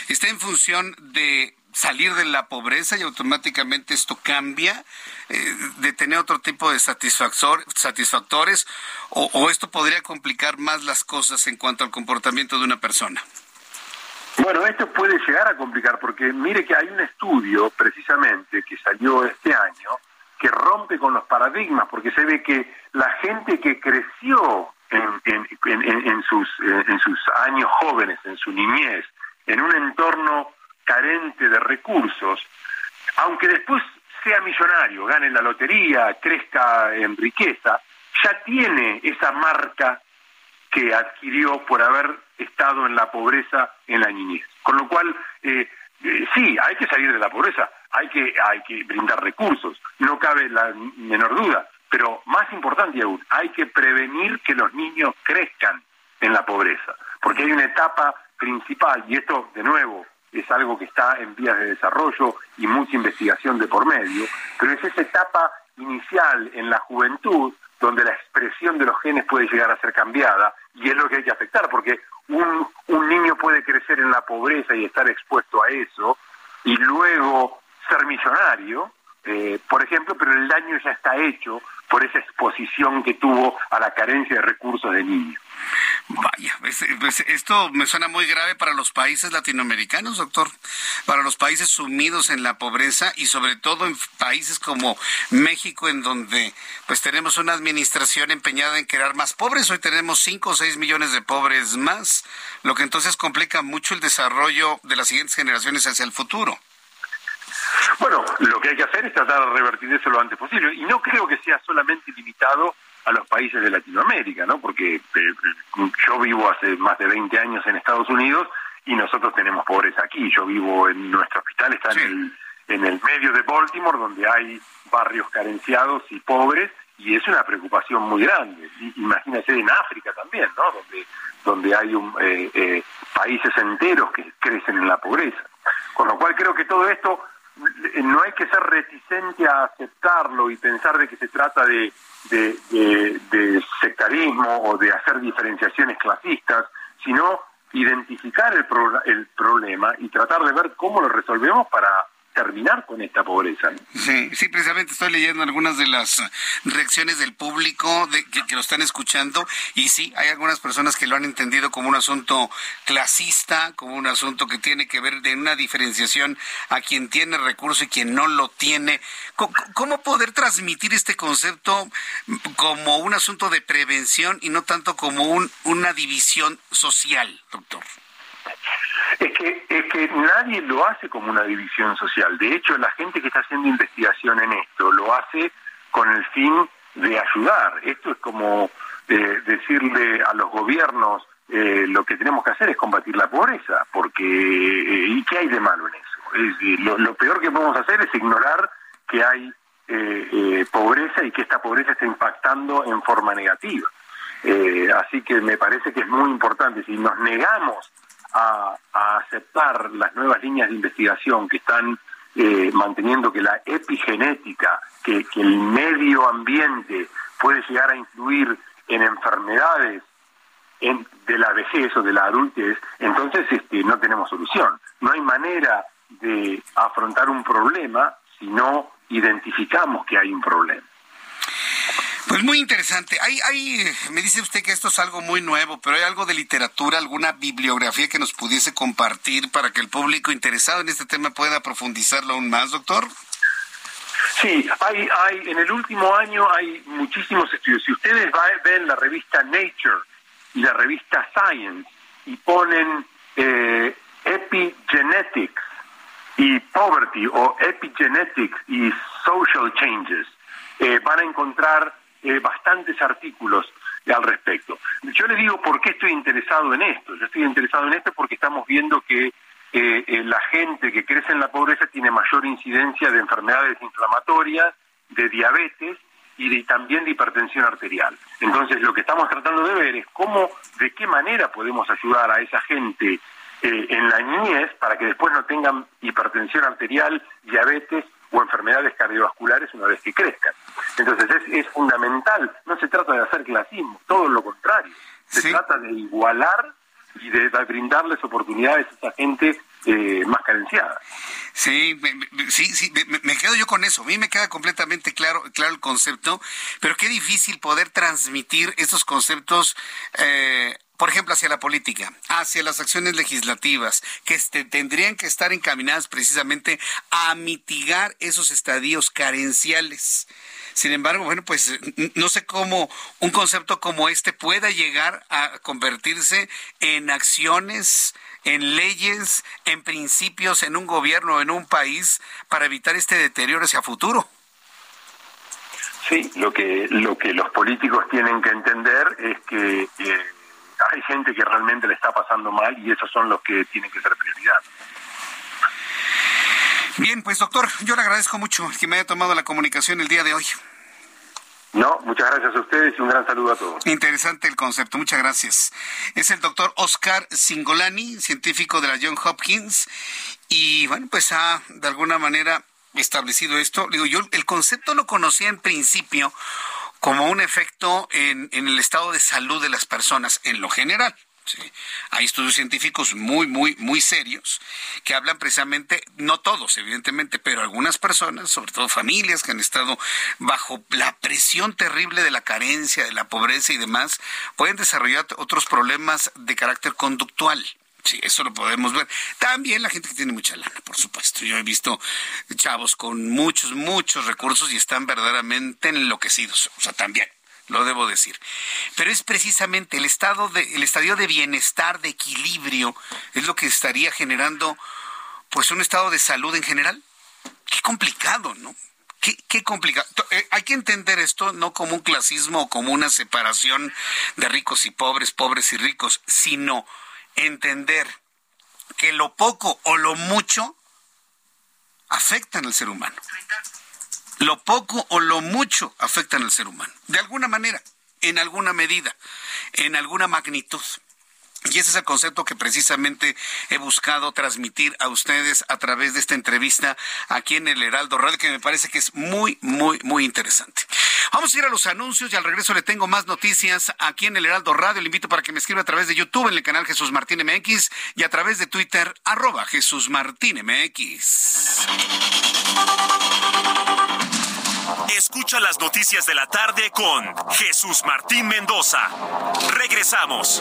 ¿Está en función de salir de la pobreza y automáticamente esto cambia, eh, de tener otro tipo de satisfactor, satisfactores, o, esto podría complicar más las cosas en cuanto al comportamiento de una persona? Bueno, esto puede llegar a complicar porque mire que hay un estudio precisamente que salió este año que rompe con los paradigmas, porque se ve que la gente que creció en, sus, en sus años jóvenes, en su niñez, en un entorno carente de recursos, aunque después sea millonario, gane la lotería, crezca en riqueza, ya tiene esa marca que adquirió por haber estado en la pobreza en la niñez. Con lo cual, eh, eh, sí, hay que salir de la pobreza, hay que, hay que brindar recursos, no cabe la menor duda, pero más importante aún, hay que prevenir que los niños crezcan en la pobreza, porque hay una etapa principal, y esto de nuevo es algo que está en vías de desarrollo y mucha investigación de por medio, pero es esa etapa inicial en la juventud donde la expresión de los genes puede llegar a ser cambiada y es lo que hay que afectar, porque un, un niño puede crecer en la pobreza y estar expuesto a eso y luego ser millonario, eh, por ejemplo, pero el daño ya está hecho por esa exposición que tuvo a la carencia de recursos de niño. Vaya, pues, pues, esto me suena muy grave para los países latinoamericanos, doctor, para los países sumidos en la pobreza y sobre todo en países como México, en donde pues tenemos una administración empeñada en crear más pobres. Hoy tenemos 5 o 6 millones de pobres más, lo que entonces complica mucho el desarrollo de las siguientes generaciones hacia el futuro. Bueno, lo que hay que hacer es tratar de revertir eso lo antes posible. Y no creo que sea solamente limitado a los países de Latinoamérica, ¿no? Porque eh, yo vivo hace más de 20 años en Estados Unidos y nosotros tenemos pobreza aquí. Yo vivo en nuestro hospital, está en, el, en el medio de Baltimore, donde hay barrios carenciados y pobres, y es una preocupación muy grande. Imagínese en África también, ¿no? Donde, donde hay un, eh, eh, países enteros que crecen en la pobreza. Con lo cual creo que todo esto no hay que ser reticente a aceptarlo y pensar de que se trata de, de, sectarismo o de hacer diferenciaciones clasistas, sino identificar el, el problema y tratar de ver cómo lo resolvemos para terminar con esta pobreza. Sí, precisamente estoy leyendo algunas de las reacciones del público de, que, lo están escuchando y sí, hay algunas personas que lo han entendido como un asunto clasista, como un asunto que tiene que ver de una diferenciación a quien tiene recurso y quien no lo tiene. ¿Cómo, poder transmitir este concepto como un asunto de prevención y no tanto como un, una división social, doctor? Es que, es que nadie lo hace como una división social. De hecho, la gente que está haciendo investigación en esto lo hace con el fin de ayudar. Esto es como eh, decirle a los gobiernos eh, lo que tenemos que hacer es combatir la pobreza, porque eh, ¿y qué hay de malo en eso? lo, lo, peor que podemos hacer es ignorar que hay pobreza y que esta pobreza está impactando en forma negativa. así que me parece que es muy importante, si nos negamos a, aceptar las nuevas líneas de investigación que están eh, manteniendo que la epigenética, que, el medio ambiente puede llegar a influir en enfermedades de la vejez o de la adultez, entonces este, no tenemos solución. No hay manera de afrontar un problema si no identificamos que hay un problema. Pues muy interesante. Hay, hay, me dice usted que esto es algo muy nuevo, pero hay algo de literatura, alguna bibliografía que nos pudiese compartir para que el público interesado en este tema pueda profundizarlo aún más, doctor. Sí, hay, hay, en el último año hay muchísimos estudios. Si ustedes ven la revista Nature y la revista Science y ponen eh, epigenetics y poverty o epigenetics y social changes. Eh, van a encontrar eh, bastantes artículos al respecto. Yo les digo por qué estoy interesado en esto. Yo estoy interesado en esto porque estamos viendo que eh, la gente que crece en la pobreza tiene mayor incidencia de enfermedades inflamatorias, de diabetes y también de hipertensión arterial. Entonces, lo que estamos tratando de ver es cómo, de qué manera podemos ayudar a esa gente eh, en la niñez para que después no tengan hipertensión arterial, diabetes o enfermedades cardiovasculares una vez que crezcan. Entonces es, fundamental, no se trata de hacer clasismo, todo lo contrario, se trata de igualar y de, brindarles oportunidades a esa gente eh, más carenciada. Sí, sí, sí, me, quedo yo con eso. A mí me queda completamente claro, claro el concepto, pero qué difícil poder transmitir esos conceptos eh, por ejemplo, hacia la política, hacia las acciones legislativas, que este, tendrían que estar encaminadas precisamente a mitigar esos estadios carenciales. Sin embargo, bueno, pues no sé cómo un concepto como este pueda llegar a convertirse en acciones, en leyes, en principios, en un gobierno, en un país, para evitar este deterioro hacia futuro. Sí, lo que, lo que los políticos tienen que entender es que... Eh, hay gente que realmente le está pasando mal y esos son los que tienen que ser prioridad. Bien, pues doctor, yo le agradezco mucho que me haya tomado la comunicación el día de hoy. No, muchas gracias a ustedes y un gran saludo a todos. Interesante el concepto, muchas gracias. Es el doctor Oscar Singolani, científico de la John Hopkins, y bueno, pues ha de alguna manera establecido esto. Digo, yo el concepto lo conocía en principio como un efecto en, el estado de salud de las personas en lo general. Hay estudios científicos muy, muy, muy serios que hablan precisamente, no todos, evidentemente, pero algunas personas, sobre todo familias que han estado bajo la presión terrible de la carencia, de la pobreza y demás, pueden desarrollar otros problemas de carácter conductual. Sí, eso lo podemos ver. También la gente que tiene mucha lana, por supuesto. Yo he visto chavos con muchos, muchos recursos y están verdaderamente enloquecidos. O sea, también lo debo decir. Pero es precisamente el estado de, el estadio de bienestar, de equilibrio, es lo que estaría generando, pues, un estado de salud en general. Qué complicado, ¿no? Qué, qué complicado. Eh, hay que entender esto no como un clasismo o como una separación de ricos y pobres, pobres y ricos, sino entender que lo poco o lo mucho afectan al ser humano. Lo poco o lo mucho afectan al ser humano. De alguna manera, en alguna medida, en alguna magnitud. Y ese es el concepto que precisamente he buscado transmitir a ustedes a través de esta entrevista aquí en el Heraldo Radio, que me parece que es muy, muy, muy interesante. Vamos a ir a los anuncios y al regreso le tengo más noticias aquí en el Heraldo Radio. Le invito para que me escriba a través de YouTube en el canal Jesús Martín MX y a través de Twitter arroba Jesús Martín MX. Escucha las noticias de la tarde con Jesús Martín Mendoza. Regresamos.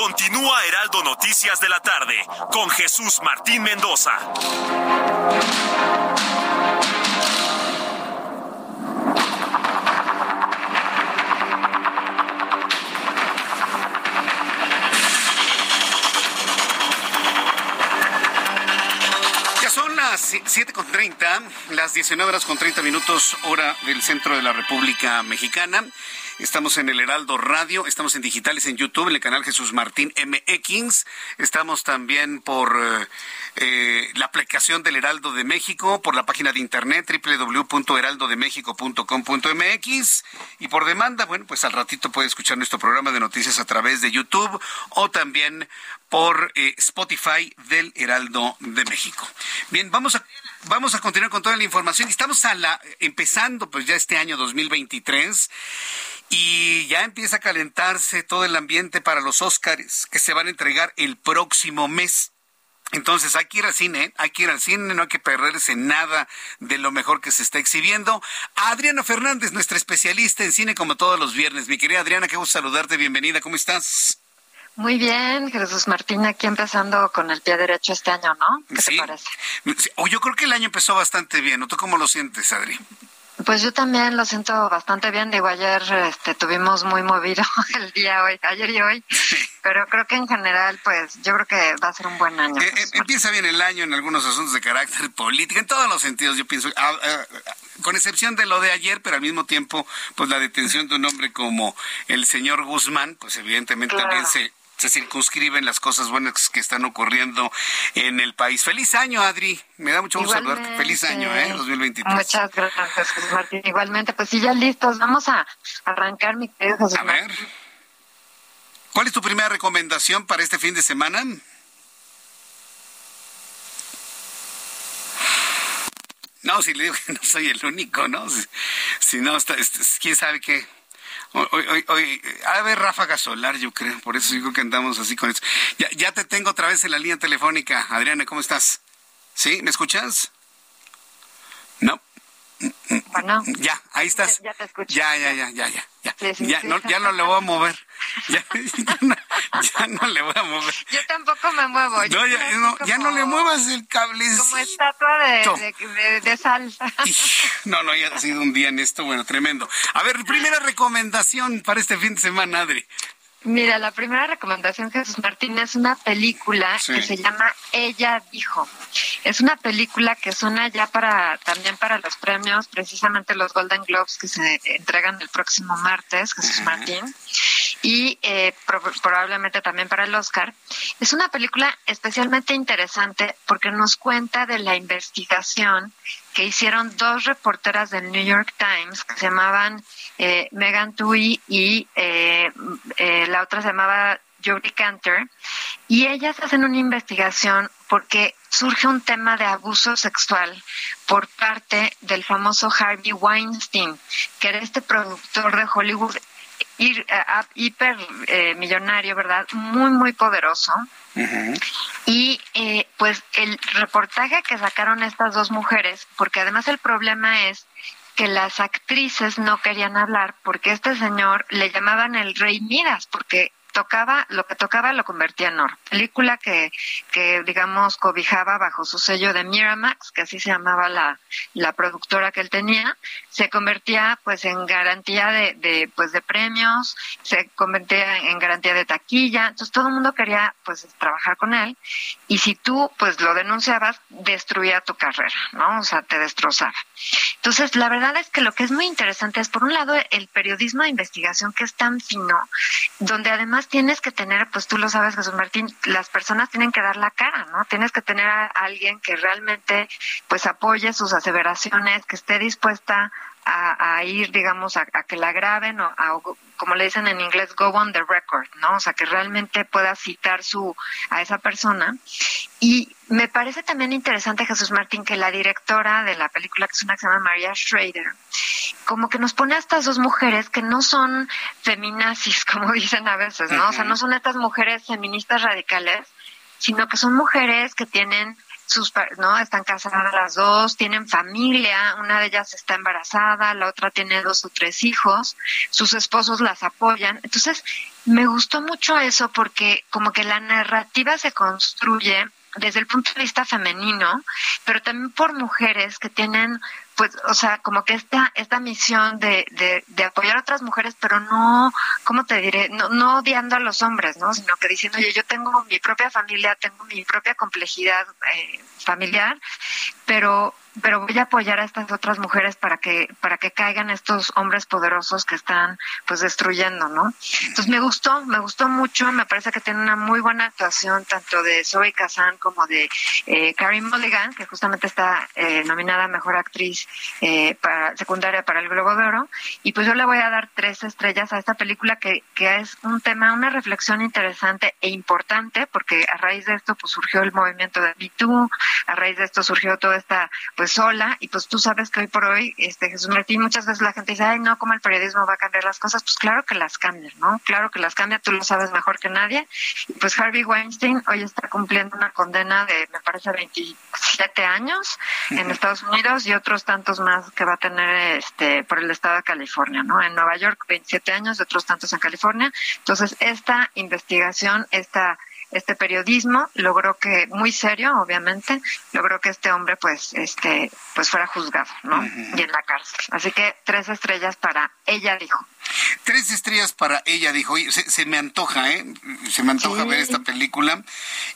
Continúa Heraldo Noticias de la tarde con Jesús Martín Mendoza. Ya son las 7 con 30, las 19 horas con 30 minutos, hora del centro de la República Mexicana. Estamos en el Heraldo Radio, estamos en digitales en YouTube, en el canal Jesús Martín MX. Estamos también por eh, eh, la aplicación del Heraldo de México, por la página de internet www.heraldodemexico.com.mx y por demanda, bueno, pues al ratito puede escuchar nuestro programa de noticias a través de YouTube o también por eh, Spotify del Heraldo de México. Bien, vamos a vamos a continuar con toda la información. Estamos a la, empezando pues ya este año 2023 y ya empieza a calentarse todo el ambiente para los Óscares que se van a entregar el próximo mes. Entonces hay que ir al cine, hay que ir al cine, no hay que perderse nada de lo mejor que se está exhibiendo. Adriana Fernández, nuestra especialista en cine como todos los viernes. Mi querida Adriana, qué gusto saludarte, bienvenida, ¿cómo estás? Muy bien, Jesús Martín, aquí empezando con el pie derecho este año, ¿no? ¿Qué te parece? yo creo que el año empezó bastante bien, ¿o tú cómo lo sientes, Adri? Pues yo también lo siento bastante bien. Digo, ayer este, tuvimos muy movido [LAUGHS] el día hoy, ayer y hoy, pero creo que en general, pues yo creo que va a ser un buen año. Eh, eh, empieza bien el año en algunos asuntos de carácter político, en todos los sentidos, yo pienso, ah, ah, con excepción de lo de ayer, pero al mismo tiempo, pues la detención de un hombre como el señor Guzmán, pues evidentemente también se se circunscriben las cosas buenas que están ocurriendo en el país. Feliz año, Adri. Me da mucho gusto saludarte. Feliz año, ¿eh? 2023. Muchas gracias, Jesús Martín. Igualmente, pues sí, ya listos. Vamos a arrancar, mi querido Jesús A ver. ¿Cuál es tu primera recomendación para este fin de semana? No, si le digo que no soy el único, ¿no? Si, no, está, quién sabe qué Hoy, hoy, hoy, a ver, ráfaga solar, yo creo. Por eso digo que andamos así con eso. Ya, ya te tengo otra vez en la línea telefónica. Adriana, ¿cómo estás? ¿Sí? ¿Me escuchas? No. Bueno. Ya, ahí estás. Ya, te escucho. Ya, ya, ya, ya, ya. Ya, ya, no, ya no le voy a mover. Ya, [LAUGHS] ya, no, le voy a mover. Yo tampoco me muevo. No, ya, no, ya no le muevas el cable. Como estatua de, de, de, sal. [LAUGHS] No, no, ya ha sido un día en esto, bueno, tremendo. A ver, primera recomendación para este fin de semana, Adri. Mira, la primera recomendación, Jesús Martín, es una película que se llama Ella dijo. Es una película que suena ya para también para los premios, precisamente los Golden Globes que se entregan el próximo martes, Jesús Martín, y eh, probablemente también para el Oscar. Es una película especialmente interesante porque nos cuenta de la investigación que hicieron dos reporteras del New York Times que se llamaban eh, Megan Tui y eh, eh, la otra se llamaba Jodie Cantor, y ellas hacen una investigación porque surge un tema de abuso sexual por parte del famoso Harvey Weinstein, que era este productor de Hollywood hiper millonario, ¿verdad? Muy, muy poderoso. Y pues el reportaje que sacaron estas dos mujeres, porque además el problema es que las actrices no querían hablar porque este señor le llamaban el rey Midas, porque tocaba, lo que tocaba lo convertía en oro. Película que, que digamos, cobijaba bajo su sello de Miramax, que así se llamaba la, la productora que él tenía, se convertía pues en garantía de, de, pues de premios, se convertía en garantía de taquilla, entonces todo el mundo quería pues trabajar con él, y si tú pues lo denunciabas, destruía tu carrera, ¿no? O sea, te destrozaba. Entonces, la verdad es que lo que es muy interesante es, por un lado, el periodismo de investigación que es tan fino, donde además tienes que tener, pues tú lo sabes, Jesús Martín, las personas tienen que dar la cara, ¿no? Tienes que tener a alguien que realmente pues apoye sus aseveraciones, que esté dispuesta a, ir, digamos, a, que la graben o a, como le dicen en inglés, go on the record, ¿no? O sea, que realmente pueda citar su a esa persona. Y me parece también interesante, Jesús Martín, que la directora de la película, que es una que se llama Maria Schrader, como que nos pone a estas dos mujeres que no son feminazis, [LAUGHS] como dicen a veces, ¿no? O sea, no son estas mujeres feministas radicales, sino que son mujeres que tienen sus no están casadas las dos, tienen familia, una de ellas está embarazada, la otra tiene dos o tres hijos, sus esposos las apoyan. Entonces, me gustó mucho eso porque como que la narrativa se construye desde el punto de vista femenino, pero también por mujeres que tienen pues, o sea, como que esta, esta misión de, de, de, apoyar a otras mujeres, pero no, ¿cómo te diré? No, no odiando a los hombres, ¿no? Sino que diciendo, oye, yo tengo mi propia familia, tengo mi propia complejidad eh, familiar, pero pero voy a apoyar a estas otras mujeres para que para que caigan estos hombres poderosos que están pues destruyendo no entonces me gustó me gustó mucho me parece que tiene una muy buena actuación tanto de Zoe Kazan como de eh, Carrie Mulligan que justamente está eh, nominada mejor actriz eh, para secundaria para el Globo de Oro. Y pues yo le voy a dar tres estrellas a esta película que que es un tema una reflexión interesante e importante porque a raíz de esto pues surgió el movimiento de Me Too a raíz de esto surgió toda esta pues sola y pues tú sabes que hoy por hoy, este Jesús Martín, muchas veces la gente dice, ay, no, ¿cómo el periodismo va a cambiar las cosas? Pues claro que las cambia, ¿no? Claro que las cambia, tú lo sabes mejor que nadie. Y pues Harvey Weinstein hoy está cumpliendo una condena de, me parece, 27 años en Estados Unidos y otros tantos más que va a tener este por el estado de California, ¿no? En Nueva York 27 años y otros tantos en California. Entonces, esta investigación, esta este periodismo logró que muy serio obviamente logró que este hombre pues este pues fuera juzgado no y en la cárcel. Así que tres estrellas para ella dijo Tres estrellas para ella, dijo. Se, me antoja, ¿eh? Se me antoja ver esta película.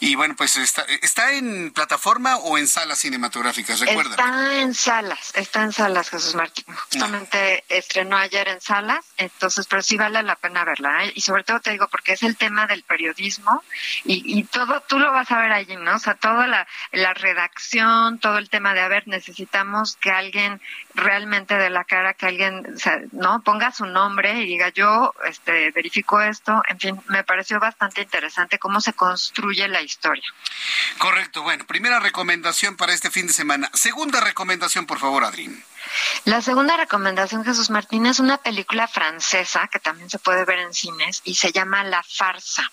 Y bueno, pues está, está en plataforma o en salas cinematográficas, recuerda. Está en salas, está en salas, Jesús Martín. Justamente estrenó ayer en salas, entonces, pero sí vale la pena verla. ¿eh? Y sobre todo te digo, porque es el tema del periodismo y, y todo, tú lo vas a ver allí, ¿no? O sea, toda la, la redacción, todo el tema de, a ver, necesitamos que alguien realmente de la cara, que alguien, o sea, ¿no? Ponga su nombre y diga yo este, verifico esto. En fin, me pareció bastante interesante cómo se construye la historia. Correcto. Bueno, primera recomendación para este fin de semana. Segunda recomendación, por favor, Adrín. La segunda recomendación, Jesús Martín, es una película francesa que también se puede ver en cines y se llama La Farsa.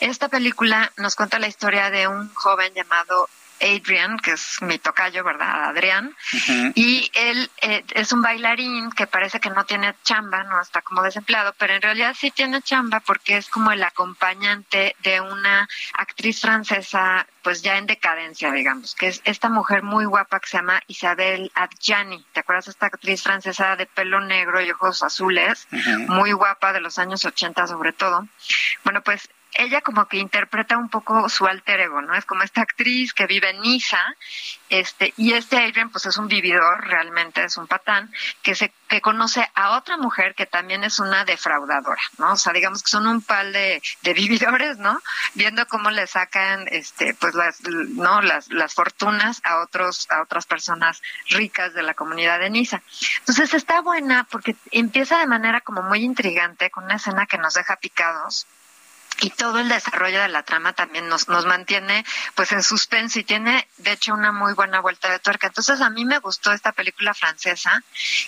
Esta película nos cuenta la historia de un joven llamado Adrian, que es mi tocayo, ¿verdad? Adrián. Y él eh, es un bailarín que parece que no tiene chamba, no está como desempleado, pero en realidad sí tiene chamba porque es como el acompañante de una actriz francesa, pues ya en decadencia, digamos, que es esta mujer muy guapa que se llama Isabel Adjani. ¿Te acuerdas de esta actriz francesa de pelo negro y ojos azules? Muy guapa de los años 80 sobre todo. Bueno, pues ella como que interpreta un poco su alter ego, ¿no? Es como esta actriz que vive en Niza, este, y este Adrian pues es un vividor, realmente es un patán, que se, que conoce a otra mujer que también es una defraudadora, ¿no? O sea, digamos que son un pal de, de vividores, ¿no? Viendo cómo le sacan, este, pues las, no, las, las fortunas a otros, a otras personas ricas de la comunidad de Niza. Entonces está buena porque empieza de manera como muy intrigante con una escena que nos deja picados y todo el desarrollo de la trama también nos, nos mantiene pues en suspenso y tiene de hecho una muy buena vuelta de tuerca. Entonces a mí me gustó esta película francesa,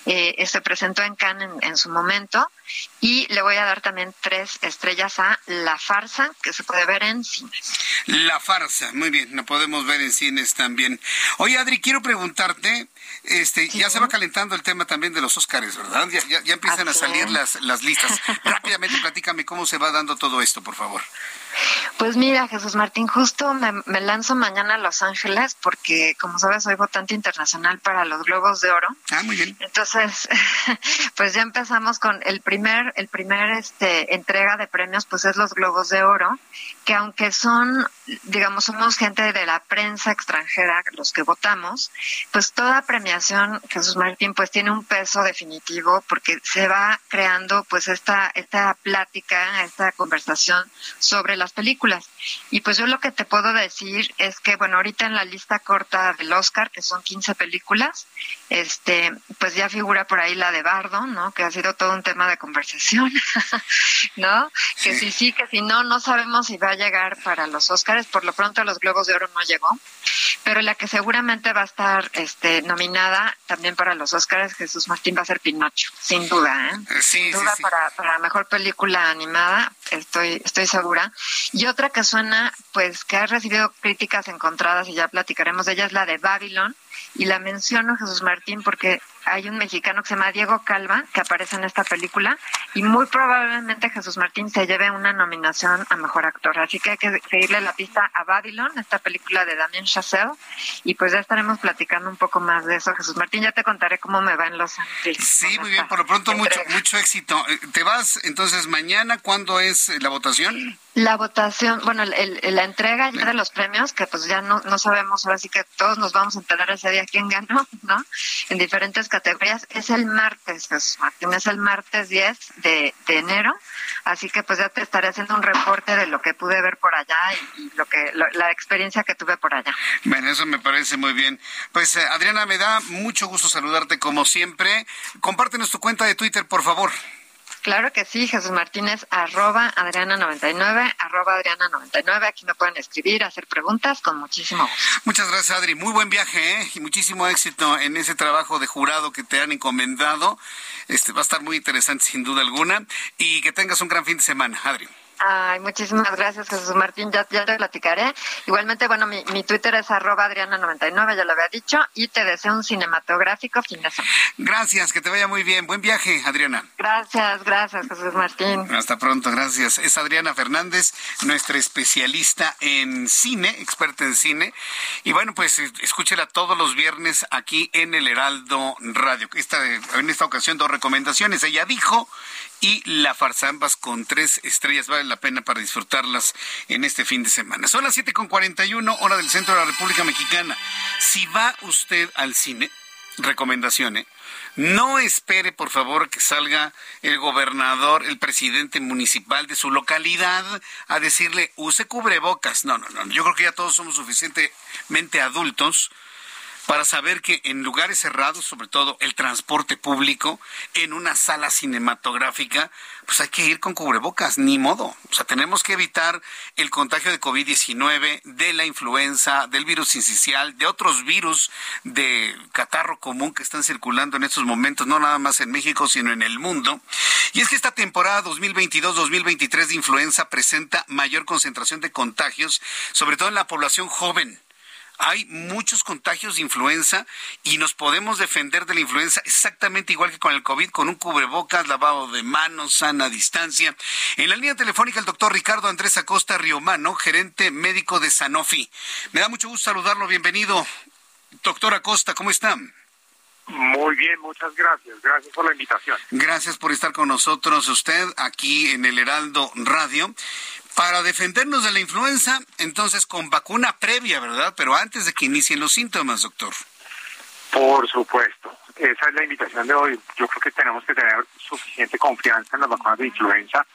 eh, se presentó en Cannes en, su momento y le voy a dar también tres estrellas a La Farsa que se puede ver en cines. La Farsa, muy bien, la podemos ver en cines también. Oye Adri, quiero preguntarte, este, ya se va calentando el tema también de los Óscares, ¿verdad? Ya, ya, empiezan a salir las, las listas. [LAUGHS] Rápidamente platícame cómo se va dando todo esto, por favor. Pues mira, Jesús Martín, justo me, lanzo mañana a Los Ángeles porque, como sabes, soy votante internacional para los Globos de Oro. Ah, muy bien. Entonces, [LAUGHS] pues ya empezamos con el primer, el primer este, entrega de premios, pues es los Globos de Oro, que aunque son, digamos, somos gente de la prensa extranjera, los que votamos, pues toda premiación, Jesús Martín, pues tiene un peso definitivo porque se va creando, pues esta, esta plática, esta conversación sobre las películas. Y pues yo lo que te puedo decir es que, bueno, ahorita en la lista corta del Oscar, que son 15 películas, este, pues ya figura por ahí la de Bardo, ¿no? Que ha sido todo un tema de conversación, [LAUGHS] ¿no? Que si sí, que si no, no sabemos si va a llegar para los Oscars. Por lo pronto los Globos de Oro no llegó, pero la que seguramente va a estar este, nominada también para los Oscars, Jesús Martín, va a ser Pinocho, sin duda, ¿eh? eh sin duda Para, para la mejor película animada, estoy, estoy segura. Y otra que suena, pues que ha recibido críticas encontradas y ya platicaremos de ella, es la de Babylon. Y la menciono Jesús Martín porque hay un mexicano que se llama Diego Calva que aparece en esta película y muy probablemente Jesús Martín se lleve una nominación a mejor actor. Así que hay que seguirle la pista a Babylon, esta película de Damien Chazelle, y pues ya estaremos platicando un poco más de eso. Jesús Martín, ya te contaré cómo me va en Los Ángeles. Sí, muy bien, por lo pronto mucho, mucho éxito. Eh, ¿Te vas entonces mañana? ¿Cuándo es la votación? La votación, bueno, la entrega ya de los premios, que pues ya no, no sabemos, ahora sí que todos nos vamos a enterar ese día quién ganó, ¿no? En diferentes categorías, es el martes, Martín, es el martes 10 de, enero, así que pues ya te estaré haciendo un reporte de lo que pude ver por allá y, lo que la experiencia que tuve por allá. Bueno, eso me parece muy bien. Pues eh, Adriana, me da mucho gusto saludarte como siempre. Compártenos tu cuenta de Twitter, por favor. Claro que sí, Jesús Martínez, arroba Adriana99, arroba Adriana99. Aquí me pueden escribir, hacer preguntas con muchísimo gusto. Muchas gracias, Adri. Muy buen viaje ¿eh? y muchísimo éxito en ese trabajo de jurado que te han encomendado. Este va a estar muy interesante, sin duda alguna. Y que tengas un gran fin de semana, Adri. Ay, muchísimas gracias, Jesús Martín. Ya, ya te platicaré. Igualmente, bueno, mi, mi Twitter es arroba Adriana99, ya lo había dicho, y te deseo un cinematográfico fin de semana. Gracias, que te vaya muy bien. Buen viaje, Adriana. Gracias, gracias, Jesús Martín. Hasta pronto, gracias. Es Adriana Fernández, nuestra especialista en cine, experta en cine. Y bueno, pues escúchela todos los viernes aquí en el Heraldo Radio. Esta, en esta ocasión, dos recomendaciones. Ella dijo y La Farzambas con tres estrellas. Vale la pena para disfrutarlas en este fin de semana. Son las siete con uno, hora del centro de la República Mexicana. Si va usted al cine, recomendación, ¿eh? No espere, por favor, que salga el gobernador, el presidente municipal de su localidad a decirle, use cubrebocas. No, no, no. Yo creo que ya todos somos suficientemente adultos para saber que en lugares cerrados, sobre todo el transporte público, en una sala cinematográfica, pues hay que ir con cubrebocas, ni modo. O sea, tenemos que evitar el contagio de COVID-19, de la influenza, del virus incisional, de otros virus de catarro común que están circulando en estos momentos, no nada más en México, sino en el mundo. Y es que esta temporada 2022-2023 de influenza presenta mayor concentración de contagios, sobre todo en la población joven hay muchos contagios de influenza y nos podemos defender de la influenza exactamente igual que con el COVID, con un cubrebocas, lavado de manos, sana distancia. En la línea telefónica el doctor Ricardo Andrés Acosta Riomano, gerente médico de Sanofi. Me da mucho gusto saludarlo, bienvenido. Doctor Acosta, ¿cómo está? Muy bien, muchas gracias. Gracias por la invitación. Gracias por estar con nosotros usted aquí en el Heraldo Radio para defendernos de la influenza, entonces con vacuna previa, ¿verdad? Pero antes de que inicien los síntomas, doctor. Por supuesto. Esa es la invitación de hoy. Yo creo que tenemos que tener suficiente confianza en las vacunas de influenza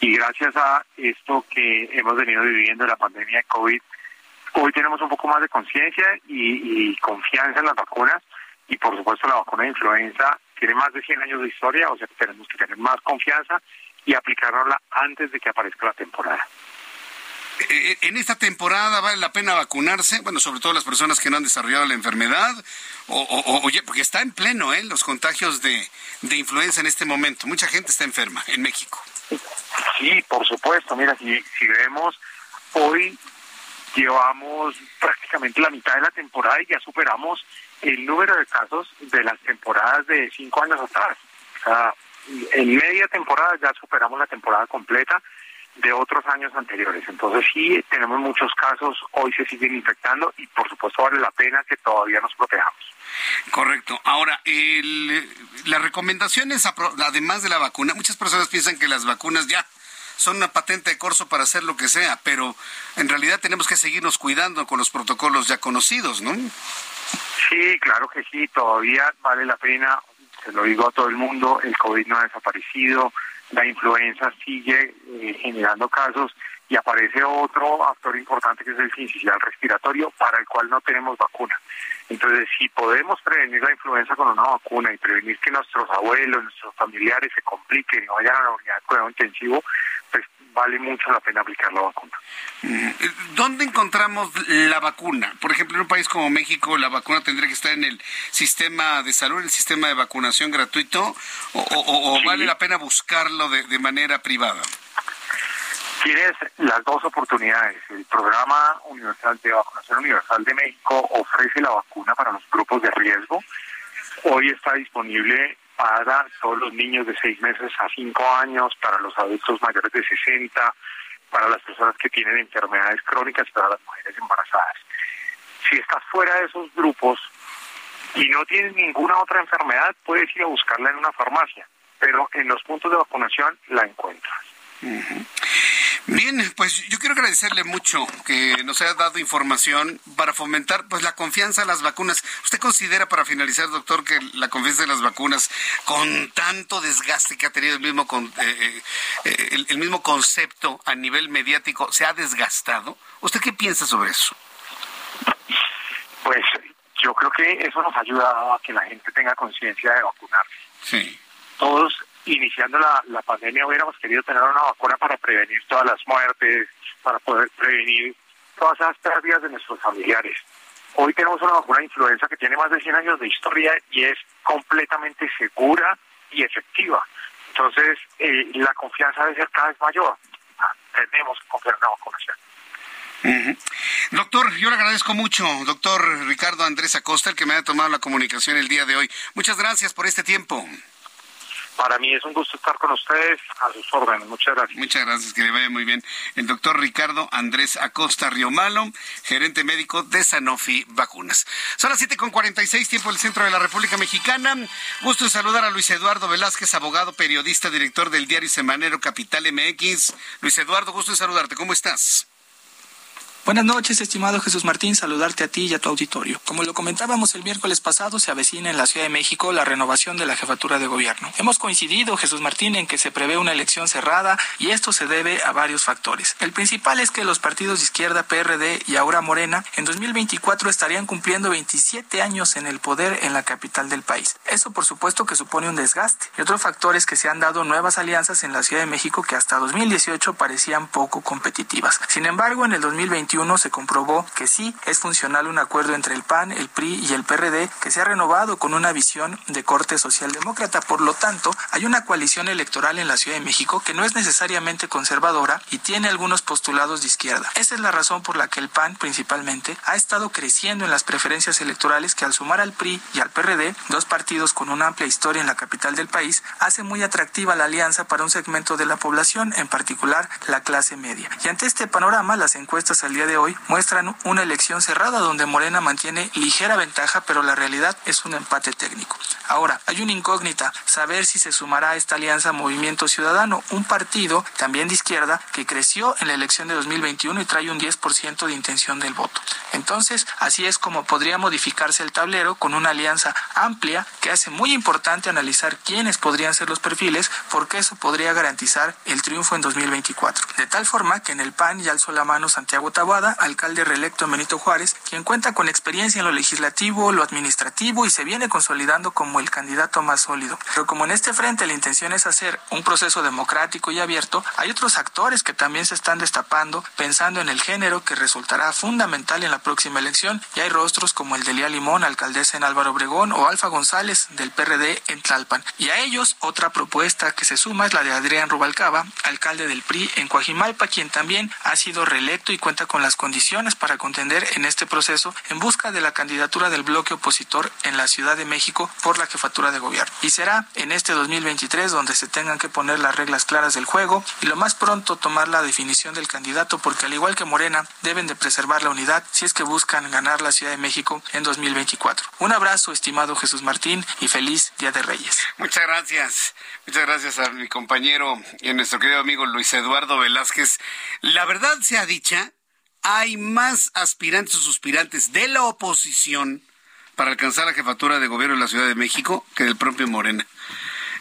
y gracias a esto que hemos venido viviendo, la pandemia de COVID, hoy tenemos un poco más de conciencia y, y, confianza en las vacunas y por supuesto la vacuna de influenza tiene más de 100 años de historia, o sea que tenemos que tener más confianza y aplicarla antes de que aparezca la temporada. Eh, eh, en esta temporada vale la pena vacunarse, bueno, sobre todo las personas que no han desarrollado la enfermedad, o, oye, porque está en pleno, ¿eh? Los contagios de, de influenza en este momento. Mucha gente está enferma en México. Sí, por supuesto. Mira, si, si vemos, hoy llevamos prácticamente la mitad de la temporada y ya superamos el número de casos de las temporadas de cinco años atrás. O sea, en media temporada ya superamos la temporada completa de otros años anteriores. Entonces sí, tenemos muchos casos, hoy se siguen infectando y por supuesto vale la pena que todavía nos protejamos. Correcto. Ahora, el, las recomendaciones, además de la vacuna, muchas personas piensan que las vacunas ya son una patente de corso para hacer lo que sea, pero en realidad tenemos que seguirnos cuidando con los protocolos ya conocidos, ¿no? Sí, claro que sí, todavía vale la pena se lo digo a todo el mundo, el COVID no ha desaparecido, la influenza sigue eh, generando casos y aparece otro actor importante que es el sincicial respiratorio para el cual no tenemos vacuna. Entonces, si podemos prevenir la influenza con una vacuna y prevenir que nuestros abuelos, nuestros familiares se compliquen y vayan a la unidad de cuidado intensivo, pues vale mucho la pena aplicar la vacuna. Mm, ¿Dónde encontramos la vacuna? Por ejemplo, en un país como México, la vacuna tendría que estar en el sistema de salud, en el sistema de vacunación gratuito, o, vale la pena buscarlo de, manera privada. Tienes las dos oportunidades. El programa universal de vacunación universal de México ofrece la vacuna para los grupos de riesgo. Hoy está disponible para todos los niños de seis meses a cinco años, para los adultos mayores de 60, para las personas que tienen enfermedades crónicas para las mujeres embarazadas. Si estás fuera de esos grupos y no tienes ninguna otra enfermedad, puedes ir a buscarla en una farmacia, pero en los puntos de vacunación la encuentras. Bien, pues yo quiero agradecerle mucho que nos haya dado información para fomentar pues la confianza en las vacunas. ¿Usted considera para finalizar, doctor, que la confianza en las vacunas con tanto desgaste que ha tenido el mismo con, eh, eh, el, mismo concepto a nivel mediático se ha desgastado? ¿Usted qué piensa sobre eso? Pues yo creo que eso nos ha ayudado a que la gente tenga conciencia de vacunarse. Sí. Todos iniciando la, la pandemia hubiéramos querido tener una vacuna para prevenir todas las muertes, para poder prevenir todas esas pérdidas de nuestros familiares. Hoy tenemos una vacuna de influenza que tiene más de 100 años de historia y es completamente segura y efectiva. Entonces, eh, la confianza debe ser cada vez mayor. Ah, tenemos que confiar en la vacunación. Doctor, yo le agradezco mucho, doctor Ricardo Andrés Acosta, el que me haya tomado la comunicación el día de hoy. Muchas gracias por este tiempo. Para mí es un gusto estar con ustedes a sus órdenes. Muchas gracias. Muchas gracias, que le vaya muy bien. El doctor Ricardo Andrés Acosta Riomalo, gerente médico de Sanofi Vacunas. Son las 7.46, tiempo del centro de la República Mexicana. Gusto en saludar a Luis Eduardo Velázquez, abogado, periodista, director del diario semanero Capital MX. Luis Eduardo, gusto en saludarte. ¿Cómo estás? Buenas noches, estimado Jesús Martín, saludarte a ti y a tu auditorio. Como lo comentábamos el miércoles pasado, se avecina en la Ciudad de México la renovación de la jefatura de gobierno. Hemos coincidido, Jesús Martín, en que se prevé una elección cerrada y esto se debe a varios factores. El principal es que los partidos de izquierda, PRD y ahora Morena, en 2024 estarían cumpliendo 27 años en el poder en la capital del país. Eso, por supuesto, que supone un desgaste. Y otro factor es que se han dado nuevas alianzas en la Ciudad de México que hasta 2018 parecían poco competitivas. Sin embargo, en el 2021 se comprobó que sí es funcional un acuerdo entre el PAN, el PRI y el PRD que se ha renovado con una visión de corte socialdemócrata. Por lo tanto, hay una coalición electoral en la Ciudad de México que no es necesariamente conservadora y tiene algunos postulados de izquierda. Esa es la razón por la que el PAN principalmente ha estado creciendo en las preferencias electorales que al sumar al PRI y al PRD, dos partidos con una amplia historia en la capital del país, hace muy atractiva la alianza para un segmento de la población, en particular la clase media. Y ante este panorama, las encuestas al día de hoy muestran una elección cerrada donde Morena mantiene ligera ventaja, pero la realidad es un empate técnico. Ahora, hay una incógnita, saber si se sumará a esta alianza Movimiento Ciudadano, un partido también de izquierda que creció en la elección de 2021 y trae un 10% de intención del voto. Entonces, así es como podría modificarse el tablero con una alianza amplia que hace muy importante analizar quiénes podrían ser los perfiles, porque eso podría garantizar el triunfo en 2024. De tal forma que en el PAN ya alzó la mano Santiago Alcalde reelecto Benito Juárez, quien cuenta con experiencia en lo legislativo, lo administrativo y se viene consolidando como el candidato más sólido. Pero como en este frente la intención es hacer un proceso democrático y abierto, hay otros actores que también se están destapando pensando en el género que resultará fundamental en la próxima elección y hay rostros como el de Lía Limón, alcaldesa en Álvaro Obregón o Alfa González del PRD en Tlalpan. Y a ellos otra propuesta que se suma es la de Adrián Rubalcaba, alcalde del PRI en Coajimalpa, quien también ha sido reelecto y cuenta con las condiciones para contender en este proceso en busca de la candidatura del bloque opositor en la Ciudad de México por la jefatura de gobierno. Y será en este 2023 donde se tengan que poner las reglas claras del juego y lo más pronto tomar la definición del candidato porque al igual que Morena deben de preservar la unidad si es que buscan ganar la Ciudad de México en 2024. Un abrazo, estimado Jesús Martín, y feliz Día de Reyes. Muchas gracias. Muchas gracias a mi compañero y a nuestro querido amigo Luis Eduardo Velázquez. La verdad sea dicha, hay más aspirantes o suspirantes de la oposición para alcanzar la jefatura de gobierno de la Ciudad de México que del propio Morena.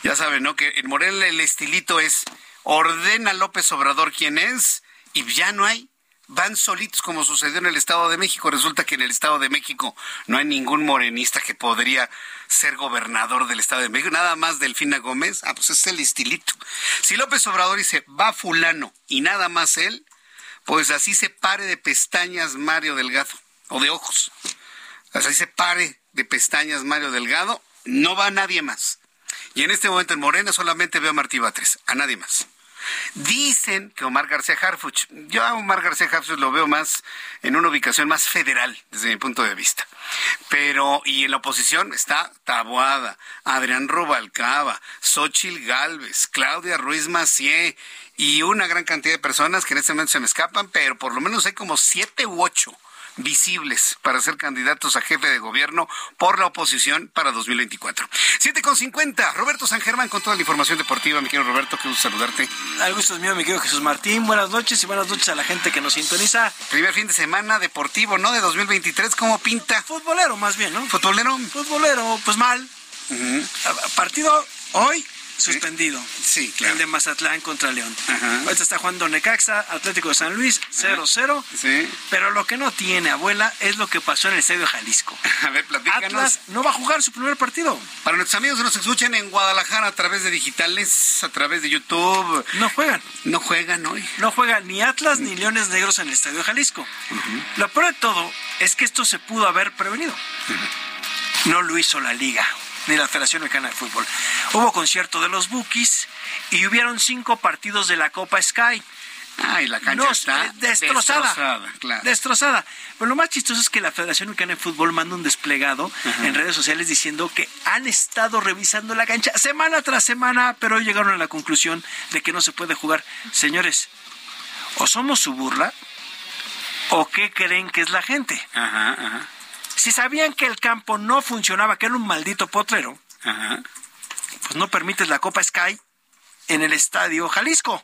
Ya saben, ¿no? Que en Morena el estilito es ordena López Obrador quién es y ya no hay. Van solitos como sucedió en el Estado de México. Resulta que en el Estado de México no hay ningún morenista que podría ser gobernador del Estado de México. Nada más Delfina Gómez. Ah, pues es el estilito. Si López Obrador dice va fulano y nada más él, pues así se pare de pestañas Mario Delgado o de ojos. Así se pare de pestañas Mario Delgado, no va nadie más. Y en este momento en Morena solamente veo a Martí Batres, a nadie más. Dicen que Omar García Harfuch, yo a Omar García Harfuch lo veo más en una ubicación más federal desde mi punto de vista. Pero, y en la oposición está Taboada, Adrián Rubalcaba, Xochil Gálvez, Claudia Ruiz Macié y una gran cantidad de personas que en este momento se me escapan, pero por lo menos hay como siete u ocho visibles para ser candidatos a jefe de gobierno por la oposición para 2024. 7.50. Roberto San Germán con toda la información deportiva. Mi querido Roberto, qué gusto saludarte. Al gusto es mío, mi querido Jesús Martín. Buenas noches y buenas noches a la gente que nos sintoniza. Primer fin de semana deportivo, ¿no? De 2023, ¿cómo pinta? Futbolero, más bien, ¿no? ¿Futbolero? Futbolero, pues mal. Partido hoy suspendido. Sí, claro. El de Mazatlán contra León. Ahorita está jugando Necaxa, Atlético de San Luis, 0-0. Sí. Pero lo que no tiene, abuela, es lo que pasó en el Estadio Jalisco. [LAUGHS] A ver, platícanos. Atlas no va a jugar su primer partido. Para nuestros amigos que nos escuchan en Guadalajara a través de digitales, a través de YouTube. No juegan. No juegan hoy. No juegan ni Atlas ni Leones Negros en el Estadio Jalisco. Lo peor de todo es que esto se pudo haber prevenido. No lo hizo la liga ni la Federación Mexicana de Fútbol. Hubo concierto de los Bookies y hubieron cinco partidos de la Copa Sky. Ay, la cancha está eh, destrozada. destrozada, claro. Destrozada. Pero lo más chistoso es que la Federación Mexicana de Fútbol manda un desplegado en redes sociales diciendo que han estado revisando la cancha semana tras semana, pero hoy llegaron a la conclusión de que no se puede jugar. Señores, o somos su burla, o qué creen que es la gente. Ajá, ajá, Si sabían que el campo no funcionaba, que era un maldito potrero, ajá. pues no permites la Copa Sky en el Estadio Jalisco.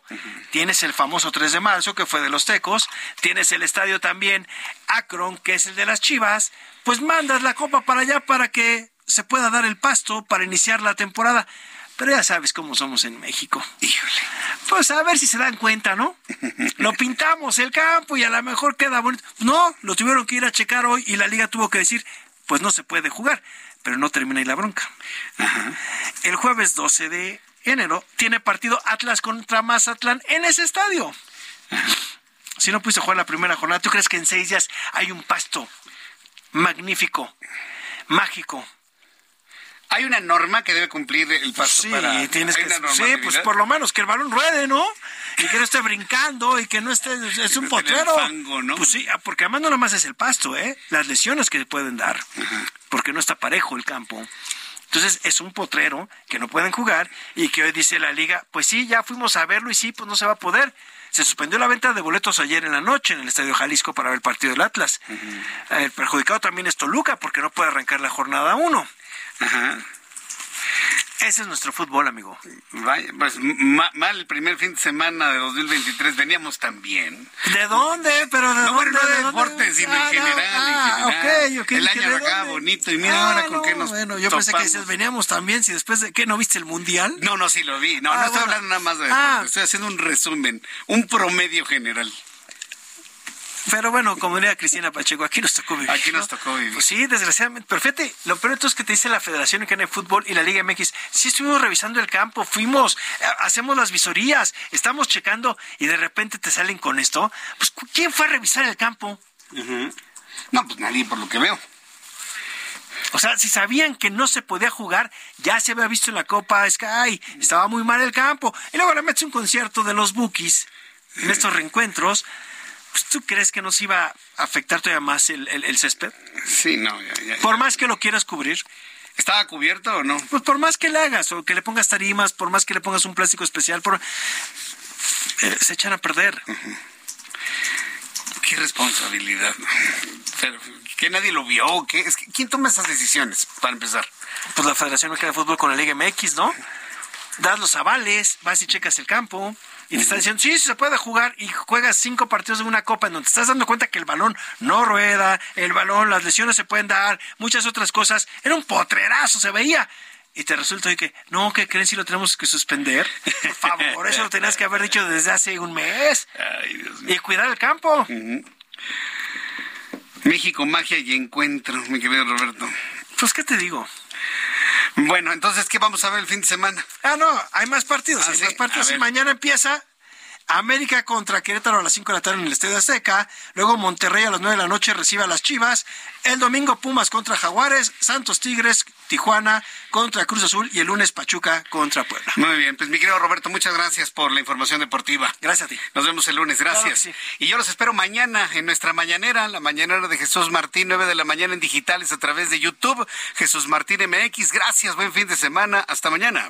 Tienes el famoso 3 de marzo, que fue de los Tecos. Tienes el estadio también Akron, que es el de las Chivas. Pues mandas la Copa para allá para que se pueda dar el pasto para iniciar la temporada. Pero ya sabes cómo somos en México. Híjole. Pues a ver si se dan cuenta, ¿no? [LAUGHS] Lo pintamos el campo y a lo mejor queda bonito. No, lo tuvieron que ir a checar hoy y la liga tuvo que decir, pues no se puede jugar. Pero no termina ahí la bronca. El jueves 12 de enero tiene partido Atlas contra Mazatlán en ese estadio. Si no pudiste jugar la primera jornada, ¿tú crees que en seis días hay un pasto magnífico, mágico? Hay una norma que debe cumplir el paso Sí, para... tienes ¿Hay que sí, pues por lo menos que el balón ruede, ¿no? Y que no esté brincando y que no esté es un no potrero. fango, ¿no? Pues sí, porque además no nomás es el pasto, ¿eh? Las lesiones que pueden dar, porque no está parejo el campo. Entonces es un potrero que no pueden jugar y que hoy dice la liga, pues sí, ya fuimos a verlo y sí, pues no se va a poder. Se suspendió la venta de boletos ayer en la noche en el Estadio Jalisco para ver el partido del Atlas. El perjudicado también es Toluca porque no puede arrancar la jornada 1. Ajá. Ese es nuestro fútbol, amigo. Vaya, pues ma- mal el primer fin de semana de 2023. Veníamos tan bien. ¿De dónde? Pero de No, dónde? no de ¿De deportes, sino en Ah, general, ah, en general. El año ¿de acá bonito. Y mira Ah, ahora con qué nos Bueno, yo pensé que dices, veníamos también, si después de... ¿Qué? ¿No viste el Mundial? No, no, sí lo vi. No, Ah, no estoy bueno. hablando nada más de Ah. deportes. Estoy haciendo un resumen, un promedio general. Pero bueno, como diría Cristina Pacheco, aquí nos tocó vivir. Aquí nos ¿no? tocó vivir. Pues sí, desgraciadamente. Pero fíjate, lo peor de todo es que te dice la Federación Mexicana de Fútbol y la Liga MX. Sí estuvimos revisando el campo, fuimos, eh, hacemos las visorías, estamos checando y de repente te salen con esto. Pues, ¿quién fue a revisar el campo? No, pues nadie por lo que veo. O sea, si sabían que no se podía jugar, ya se había visto en la Copa Sky, estaba muy mal el campo. Y luego le metes un concierto de los Bookies en estos reencuentros. Pues, ¿Tú crees que nos iba a afectar todavía más el, el- el césped? Sí, no, ya, ya. Por más que lo quieras cubrir. ¿Estaba cubierto o no? Pues por más que le hagas, o que le pongas tarimas, por más que le pongas un plástico especial, por... eh, se echan a perder. Qué responsabilidad. Pero, que nadie lo vio. ¿qué? Es que, ¿Quién toma esas decisiones, para empezar? Pues la Federación Mexicana de Fútbol con la Liga MX, ¿no? Das los avales, vas y checas el campo, y te están diciendo, sí, sí se puede jugar, y juegas cinco partidos de una copa en donde te estás dando cuenta que el balón no rueda, el balón, las lesiones se pueden dar, muchas otras cosas. Era un potrerazo, se veía. Y te resulta que, no, ¿qué creen si lo tenemos que suspender? Por favor, eso lo tenías que haber dicho desde hace un mes. Ay, Dios mío. Y cuidar el campo. México, magia y encuentro, mi querido Roberto. Pues, ¿qué te digo? Bueno, entonces, ¿qué vamos a ver el fin de semana? Ah, no, hay más partidos, Ah, hay sí, más partidos. Y mañana empieza América contra Querétaro a las 5 de la tarde en el Estadio Azteca. Luego Monterrey a las 9 de la noche recibe a las Chivas. El domingo Pumas contra Jaguares, Santos Tigres, Tijuana contra Cruz Azul y el lunes Pachuca contra Puebla. Muy bien, pues mi querido Roberto, muchas gracias por la información deportiva. Gracias a ti. Nos vemos el lunes, gracias. sí. Y yo los espero mañana en nuestra mañanera, la mañanera de Jesús Martín, 9 de la mañana en digitales a través de YouTube. Jesús Martín MX, gracias, buen fin de semana, hasta mañana.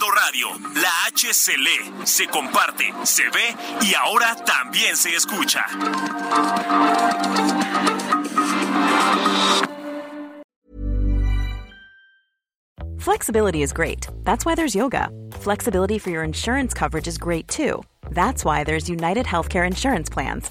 Radio, la H se lee, se comparte, se ve y ahora también se escucha. Flexibility is great. That's why there's yoga. Flexibility for your insurance coverage is great too. That's why there's United Healthcare Insurance Plans.